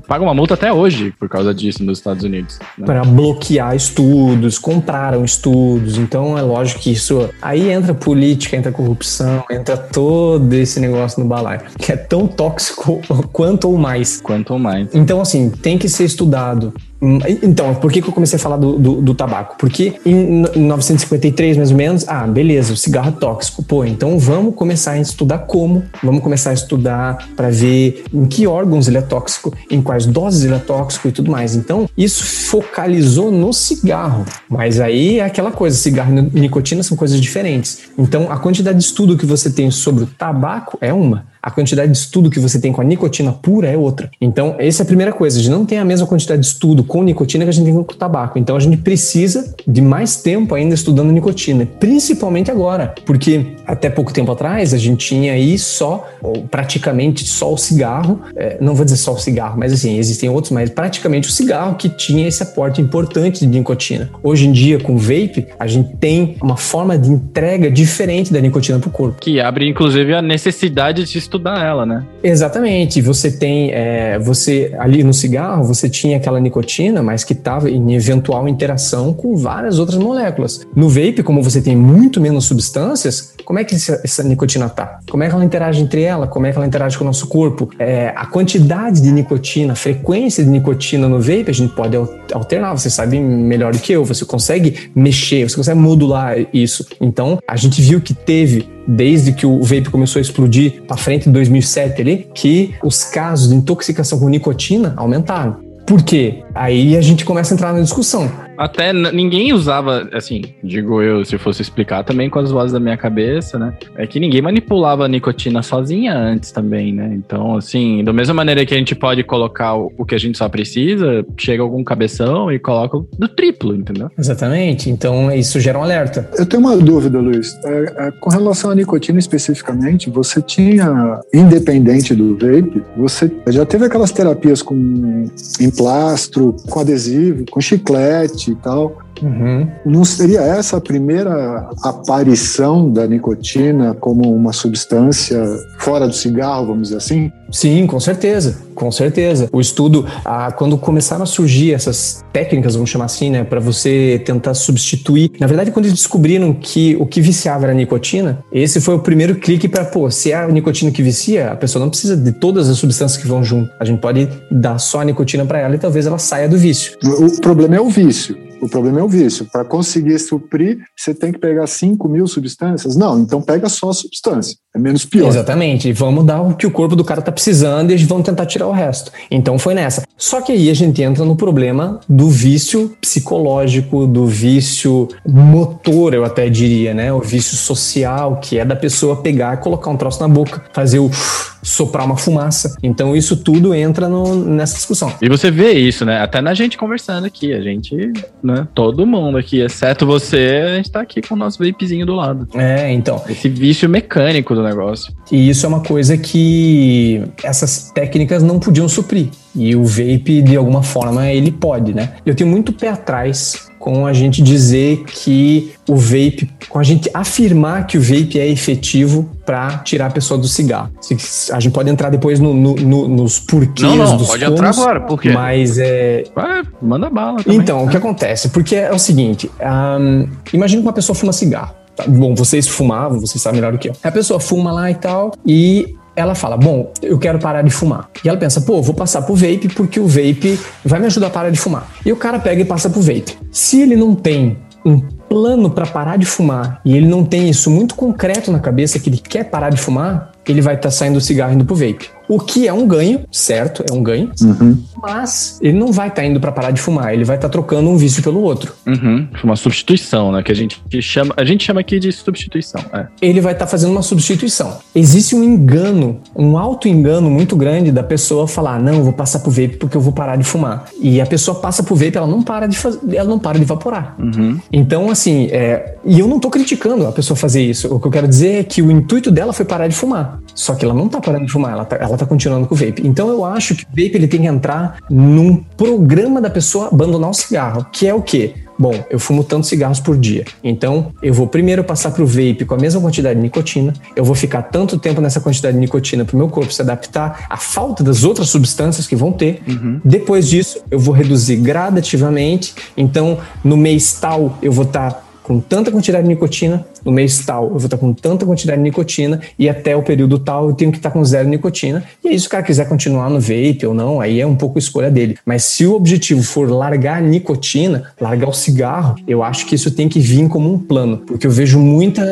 Paga uma multa até hoje por causa disso nos Estados Unidos. né? para bloquear estudos, compraram estudos. Então é lógico que isso aí entra política, entra corrupção, entra todo esse negócio no balaio, que é tão tóxico quanto ou mais. Quanto mais. Então, assim, tem que ser estudado. Hum, Então, por que, que eu comecei a falar do, do, do tabaco? Porque em 1953, mais ou menos, ah, beleza, o cigarro é tóxico. Pô, então vamos começar a estudar como, vamos começar a estudar para ver em que órgãos ele é tóxico, em quais doses ele é tóxico e tudo mais. Então, isso focalizou no cigarro. Mas aí é aquela coisa, cigarro e nicotina são coisas diferentes. Então, a quantidade de estudo que você tem sobre o tabaco é uma. A quantidade de estudo que você tem com a nicotina pura é outra. Então, essa é a primeira coisa. A gente não tem a mesma quantidade de estudo com nicotina que a gente tem com o tabaco. Então, a gente precisa de mais tempo ainda estudando nicotina, principalmente agora, porque até pouco tempo atrás a gente tinha aí só, ou praticamente só o cigarro. É, não vou dizer só o cigarro, mas assim, existem outros, mas praticamente o cigarro que tinha esse aporte importante de nicotina. Hoje em dia, com vape, a gente tem uma forma de entrega diferente da nicotina para o corpo. Que abre, inclusive, a necessidade de estudar ela, né? Exatamente. Você tem, é, você ali no cigarro, você tinha aquela nicotina, mas que estava em eventual interação com várias outras moléculas. No vape, como você tem muito menos substâncias, como é que essa, nicotina tá? Como é que ela interage entre ela? Como é que ela interage com o nosso corpo? É, a quantidade de nicotina, a frequência de nicotina no vape, a gente pode al- alternar. Você sabe melhor do que eu. Você consegue mexer, você consegue modular isso. Então, a gente viu que teve desde que o vape começou a explodir para frente em 2007 ali, que os casos de intoxicação com nicotina aumentaram. Por quê? Aí a gente começa a entrar na discussão. Até ninguém usava, assim, digo eu, se fosse explicar também com as vozes da minha cabeça, né? É que ninguém manipulava a nicotina sozinha antes também, né? Então, assim, da mesma maneira que a gente pode colocar o, que a gente só precisa, chega algum cabeção e coloca do triplo, entendeu? Exatamente. Então isso gera um alerta. Eu tenho uma dúvida, Luiz. É, é, com relação à nicotina especificamente, você tinha, independente do vape, você já teve aquelas terapias com emplastro, com adesivo, com chiclete e tal, Uhum. Não seria essa a primeira aparição da nicotina como uma substância fora do cigarro, vamos dizer assim? Sim, com certeza, com certeza. O estudo, ah, quando começaram a surgir essas técnicas, vamos chamar assim, né, para você tentar substituir. Na verdade, quando eles descobriram que o que viciava era a nicotina, esse foi o primeiro clique para, pô, se é a nicotina que vicia, a pessoa não precisa de todas as substâncias que vão junto. A gente pode dar só a nicotina para ela e talvez ela saia do vício. O problema é o vício. O problema é o vício. Para conseguir suprir, você tem que pegar 5 mil substâncias? Não, então pega só a substância. É menos pior. Exatamente. Vamos dar o que o corpo do cara tá precisando e eles vão tentar tirar o resto. Então foi nessa. Só que aí a gente entra no problema do vício psicológico, do vício motor, eu até diria, né? O vício social, que é da pessoa pegar colocar um troço na boca, fazer o soprar uma fumaça. Então isso tudo entra no, nessa discussão. E você vê isso, né? Até na gente conversando aqui. A gente, né? Todo mundo aqui, exceto você, a gente tá aqui com o nosso vapezinho do lado. É, então. Esse vício mecânico do negócio. E isso é uma coisa que essas técnicas não podiam suprir. E o vape, de alguma forma, ele pode, né? Eu tenho muito pé atrás com a gente dizer que o vape, com a gente afirmar que o vape é efetivo para tirar a pessoa do cigarro. A gente pode entrar depois no, no, no, nos porquês Não, não, dos pode entrar agora, por quê? Mas é, Vai, manda bala também. então, o que acontece? Porque é o seguinte: ahn, imagina que uma pessoa fuma cigarro. tá? Bom, vocês fumavam, vocês sabem melhor do que eu. A pessoa fuma lá e tal, e ela fala: Bom, eu quero parar de fumar. E ela pensa: Pô, vou passar pro vape porque o vape vai me ajudar a parar de fumar. E o cara pega e passa pro vape. Se ele não tem um plano para parar de fumar e ele não tem isso muito concreto na cabeça que ele quer parar de fumar, ele vai estar saindo do cigarro indo pro vape. O que é um ganho, certo? É um ganho. Mas ele não vai estar indo para parar de fumar, ele vai estar trocando um vício pelo outro. Uhum. Uma substituição, né? Que a gente chama. A gente chama aqui de substituição. É. Ele vai estar fazendo uma substituição. Existe um engano, um auto-engano muito grande da pessoa falar: não, eu vou passar pro vape porque eu vou parar de fumar. E a pessoa passa pro vape, ela não para de fazer, ela não para de evaporar. Uhum. Então, assim, é, e eu não tô criticando a pessoa fazer isso. O que eu quero dizer é que o intuito dela foi parar de fumar. Só que ela não tá parando de fumar, ela tá, ela tá continuando com o vape. Então eu acho que o vape ele tem que entrar num programa da pessoa abandonar o cigarro, que é o quê? Bom, eu fumo tantos cigarros por dia. Então, eu vou primeiro passar pro vape com a mesma quantidade de nicotina. Eu vou ficar tanto tempo nessa quantidade de nicotina para o meu corpo se adaptar à falta das outras substâncias que vão ter. Depois disso, eu vou reduzir gradativamente. Então, no mês tal, eu vou estar com tanta quantidade de nicotina, no mês tal eu vou estar com tanta quantidade de nicotina e até o período tal eu tenho que estar com zero nicotina. E aí, se o cara quiser continuar no vape ou não, aí é um pouco escolha dele. Mas se o objetivo for largar a nicotina, largar o cigarro, eu acho que isso tem que vir como um plano. Porque eu vejo muita.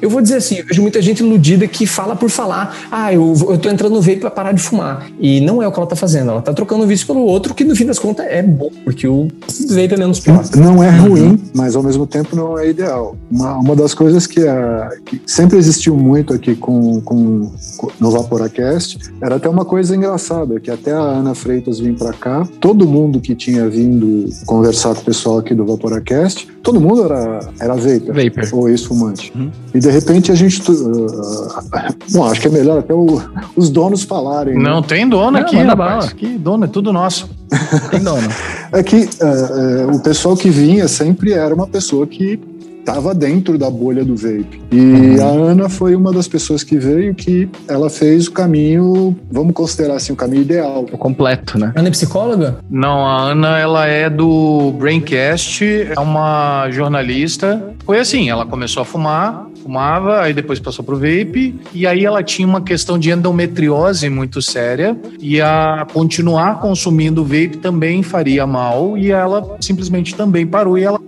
Eu vou dizer assim, eu vejo muita gente iludida que fala por falar: ah, eu, eu tô entrando no vape para parar de fumar. E não é o que ela tá fazendo. Ela tá trocando um vício pelo outro, que no fim das contas é bom, porque o vape é menos pior. Não é ruim, mas ao mesmo tempo não é ideal. Uma, uma das coisas que, a- que sempre existiu muito aqui com, com, com- no Vaporacast era até uma coisa engraçada, que até a Ana Freitas vir para cá, todo mundo que tinha vindo conversar com o pessoal aqui do Vaporacast, todo mundo era, era vapor, Vapor. ou ex-fumante. Uhum. E de repente a gente... uh, bom, acho que é melhor até o- os donos falarem. né? Não tem dono Não, aqui, rapaz. bala. Aqui, dono, é tudo nosso. Tem dono. É que é, é, o pessoal que vinha sempre era uma pessoa que estava dentro da bolha do vape. E a Ana foi uma das pessoas que veio que ela fez o caminho, vamos considerar assim, o caminho ideal. O completo, né? Ana é psicóloga? Não, a Ana, ela é do Braincast, é uma jornalista. Foi assim, ela começou a fumar, fumava, aí depois passou pro vape, e aí ela tinha uma questão de endometriose muito séria, e a continuar consumindo vape também faria mal, e ela simplesmente também parou, e ela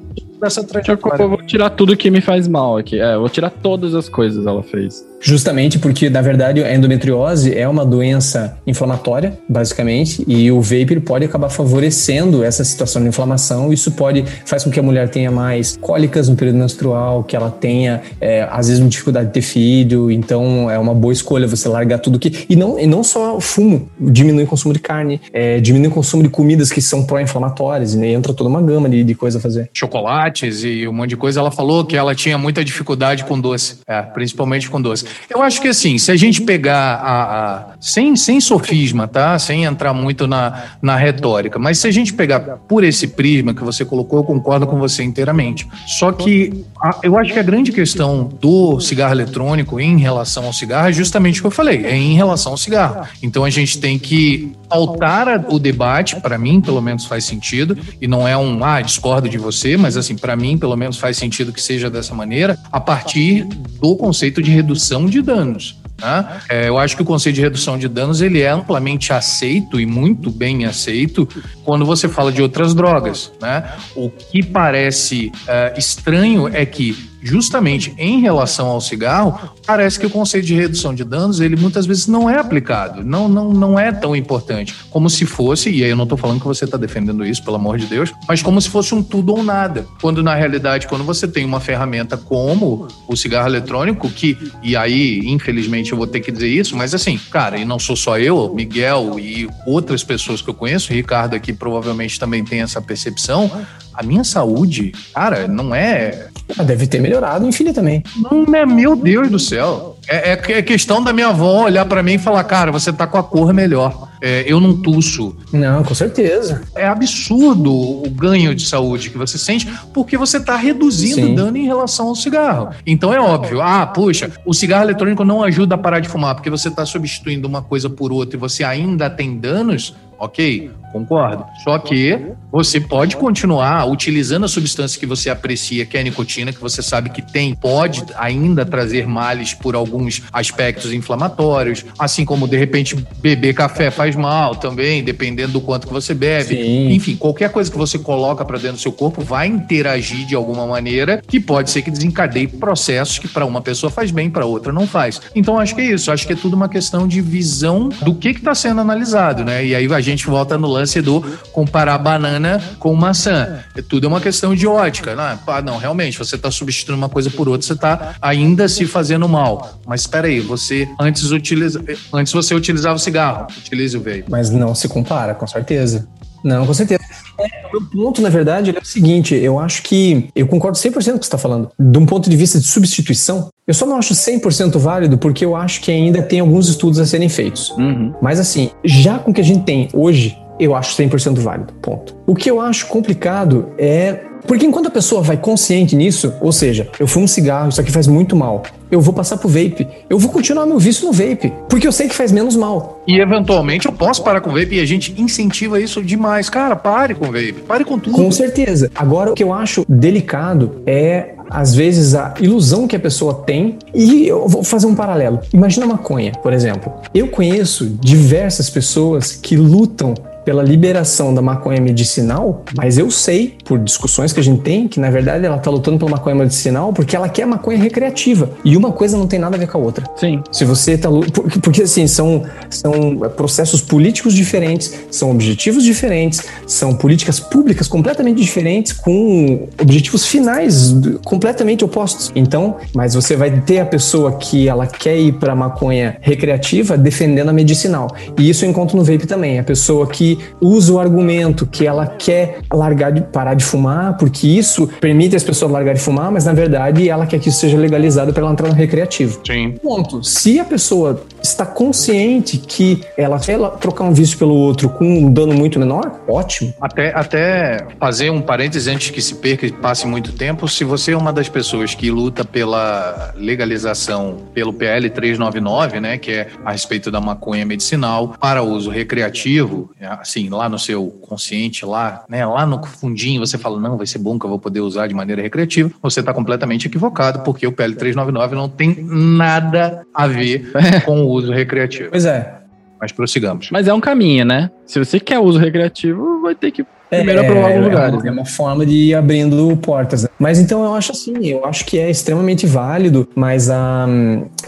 essa Eu trajetória. vou tirar tudo que me faz mal aqui. É, eu vou tirar todas as coisas ela fez. Justamente porque, na verdade, a endometriose é uma doença inflamatória, basicamente, e o ele pode acabar favorecendo essa situação de inflamação. Isso pode faz com que a mulher tenha mais cólicas no período menstrual, que ela tenha, é, às vezes, dificuldade de ter filho. Então, é uma boa escolha você largar tudo que. E não, e não só o fumo, diminui o consumo de carne, é, diminui o consumo de comidas que são pró-inflamatórias, e né, entra toda uma gama de, de coisa a fazer. chocolates e um monte de coisa. Ela falou que ela tinha muita dificuldade com doce, é, principalmente com doce. Eu acho que assim, se a gente pegar a, a, sem, sem sofisma, tá? Sem entrar muito na, na retórica, mas se a gente pegar por esse prisma que você colocou, eu concordo com você inteiramente. Só que a, eu acho que a grande questão do cigarro eletrônico em relação ao cigarro é justamente o que eu falei, é em relação ao cigarro. Então a gente tem que altar o debate, para mim, pelo menos faz sentido, e não é um, ah, discordo de você, mas assim, para mim, pelo menos faz sentido que seja dessa maneira, a partir do conceito de redução de danos. Né? É, eu acho que o conceito de redução de danos ele é amplamente aceito e muito bem aceito quando você fala de outras drogas. Né? O que parece uh, estranho é que justamente em relação ao cigarro, parece que o conceito de redução de danos, ele muitas vezes não é aplicado, não, não, não é tão importante, como se fosse, e aí eu não estou falando que você está defendendo isso, pelo amor de Deus, mas como se fosse um tudo ou nada, quando na realidade, quando você tem uma ferramenta como o cigarro eletrônico, que, e aí, infelizmente, eu vou ter que dizer isso, mas assim, cara, e não sou só eu, Miguel e outras pessoas que eu conheço, Ricardo aqui provavelmente também tem essa percepção, a minha saúde, cara, não é. Ah, deve ter melhorado infinitamente. Não é, meu Deus do céu. É, é, é questão da minha avó olhar para mim e falar, cara, você tá com a cor melhor. É, eu não tuço. Não, com certeza. É absurdo o ganho de saúde que você sente, porque você está reduzindo o dano em relação ao cigarro. Então é óbvio, ah, puxa, o cigarro eletrônico não ajuda a parar de fumar, porque você está substituindo uma coisa por outra e você ainda tem danos. Ok, concordo. Só que você pode continuar utilizando a substância que você aprecia, que é a nicotina, que você sabe que tem, pode ainda trazer males por alguns aspectos inflamatórios, assim como de repente beber café faz mal também, dependendo do quanto que você bebe. Sim. Enfim, qualquer coisa que você coloca para dentro do seu corpo vai interagir de alguma maneira que pode ser que desencadeie processos que para uma pessoa faz bem, para outra não faz. Então acho que é isso, acho que é tudo uma questão de visão do que está sendo analisado, né? E aí a gente volta no lance do comparar banana com maçã. É tudo é uma questão de ótica. Né? Ah, não, realmente, você está substituindo uma coisa por outra, você está ainda se fazendo mal. Mas espera aí, você antes utiliza, antes você utilizava o cigarro, utilize o vape. Mas não se compara, com certeza. Não, com certeza. É, o meu ponto, na verdade, é o seguinte: eu acho que. Eu concordo 100% com o que você está falando. De um ponto de vista de substituição, eu só não acho 100% válido porque eu acho que ainda tem alguns estudos a serem feitos. Uhum. Mas, assim, já com o que a gente tem hoje, eu acho 100% válido. Ponto. O que eu acho complicado é. Porque enquanto a pessoa vai consciente nisso, ou seja, eu fumo cigarro, isso aqui faz muito mal, eu vou passar pro vape, eu vou continuar meu vício no vape, porque eu sei que faz menos mal. E eventualmente eu posso parar com o vape e a gente incentiva isso demais. Cara, pare com o vape, pare com tudo. Com certeza. Agora, o que eu acho delicado é às vezes a ilusão que a pessoa tem e eu vou fazer um paralelo. Imagina a maconha, por exemplo. Eu conheço diversas pessoas que lutam pela liberação da maconha medicinal, mas eu sei, por discussões que a gente tem, que na verdade ela tá lutando pela maconha medicinal porque ela quer maconha recreativa. E uma coisa não tem nada a ver com a outra. Sim. Se você tá. Porque, porque assim, são, são processos políticos diferentes, são objetivos diferentes, são políticas públicas completamente diferentes, com objetivos finais completamente opostos. Então, mas você vai ter a pessoa que ela quer ir para maconha recreativa defendendo a medicinal. E isso eu encontro no vape também. A pessoa que usa o argumento que ela quer largar de parar de fumar, porque isso permite as pessoas largar de fumar, mas na verdade ela quer que isso seja legalizado para ela entrar no recreativo. Sim. Ponto. Se a pessoa está consciente que ela quer trocar um vício pelo outro com um dano muito menor, ótimo. Até, até fazer um parênteses antes que se perca e passe muito tempo, se você é uma das pessoas que luta pela legalização pelo PL 399, né, que é a respeito da maconha medicinal para uso recreativo, assim, lá no seu consciente, lá, né, lá no fundinho, você fala, não, vai ser bom que eu vou poder usar de maneira recreativa, você está completamente equivocado, porque o PL 399 não tem nada a ver com o uso recreativo. Pois é. Mas prossigamos. Mas é um caminho, né? Se você quer uso recreativo, vai ter que primeiro é, aprovar alguns lugares. É uma, é uma forma de ir abrindo portas. Né? Mas então eu acho assim, eu acho que é extremamente válido, mas a,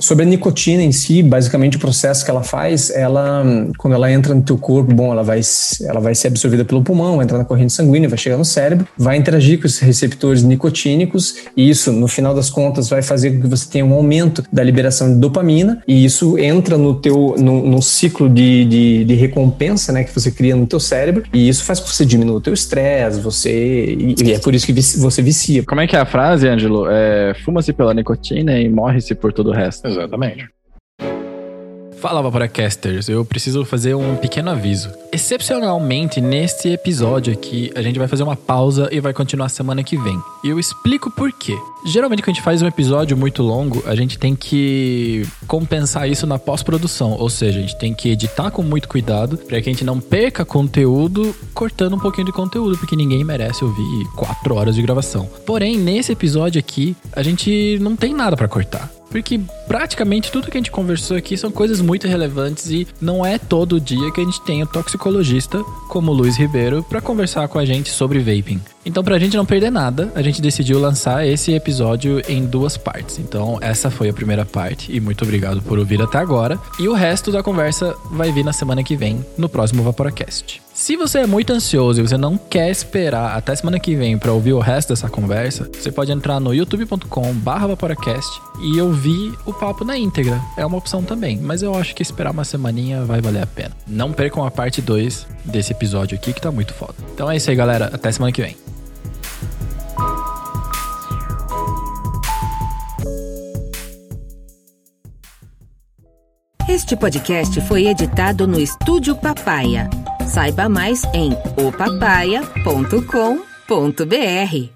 sobre a nicotina em si, basicamente o processo que ela faz, ela, quando ela entra no teu corpo, bom, ela vai, ela vai ser absorvida pelo pulmão, entra na corrente sanguínea, vai chegar no cérebro, vai interagir com esses receptores nicotínicos, e isso, no final das contas, vai fazer com que você tenha um aumento da liberação de dopamina, e isso entra no teu, no, no ciclo de, de, de recompensa, né, que você cria no teu cérebro e isso faz com que você diminua o teu estresse, você e, e, é por isso que você vicia. Como é que é a frase, Ângelo? É, fuma-se pela nicotina e morre-se por todo o resto. Exatamente. Fala, Vaporacasters. Eu preciso fazer um pequeno aviso. Excepcionalmente, neste episódio aqui, a gente vai fazer uma pausa e vai continuar semana que vem. E eu explico por quê. Geralmente, quando a gente faz um episódio muito longo, a gente tem que compensar isso na pós-produção. Ou seja, a gente tem que editar com muito cuidado para que a gente não perca conteúdo cortando um pouquinho de conteúdo, porque ninguém merece ouvir quatro horas de gravação. Porém, nesse episódio aqui, a gente não tem nada para cortar. Porque praticamente tudo que a gente conversou aqui são coisas muito relevantes e não é todo dia que a gente tem o toxicologista como Luiz Ribeiro para conversar com a gente sobre vaping. Então, pra gente não perder nada, a gente decidiu lançar esse episódio em duas partes. Então, essa foi a primeira parte e muito obrigado por ouvir até agora. E o resto da conversa vai vir na semana que vem, no próximo Vaporacast. Se você é muito ansioso e você não quer esperar até semana que vem para ouvir o resto dessa conversa, você pode entrar no youtube.com/vaporacast e ouvir o papo na íntegra. É uma opção também, mas eu acho que esperar uma semaninha vai valer a pena. Não percam a parte 2 desse episódio aqui que tá muito foda. Então é isso aí, galera. Até semana que vem. Este podcast foi editado no Estúdio Papaya. Saiba mais em opapaya.com.br.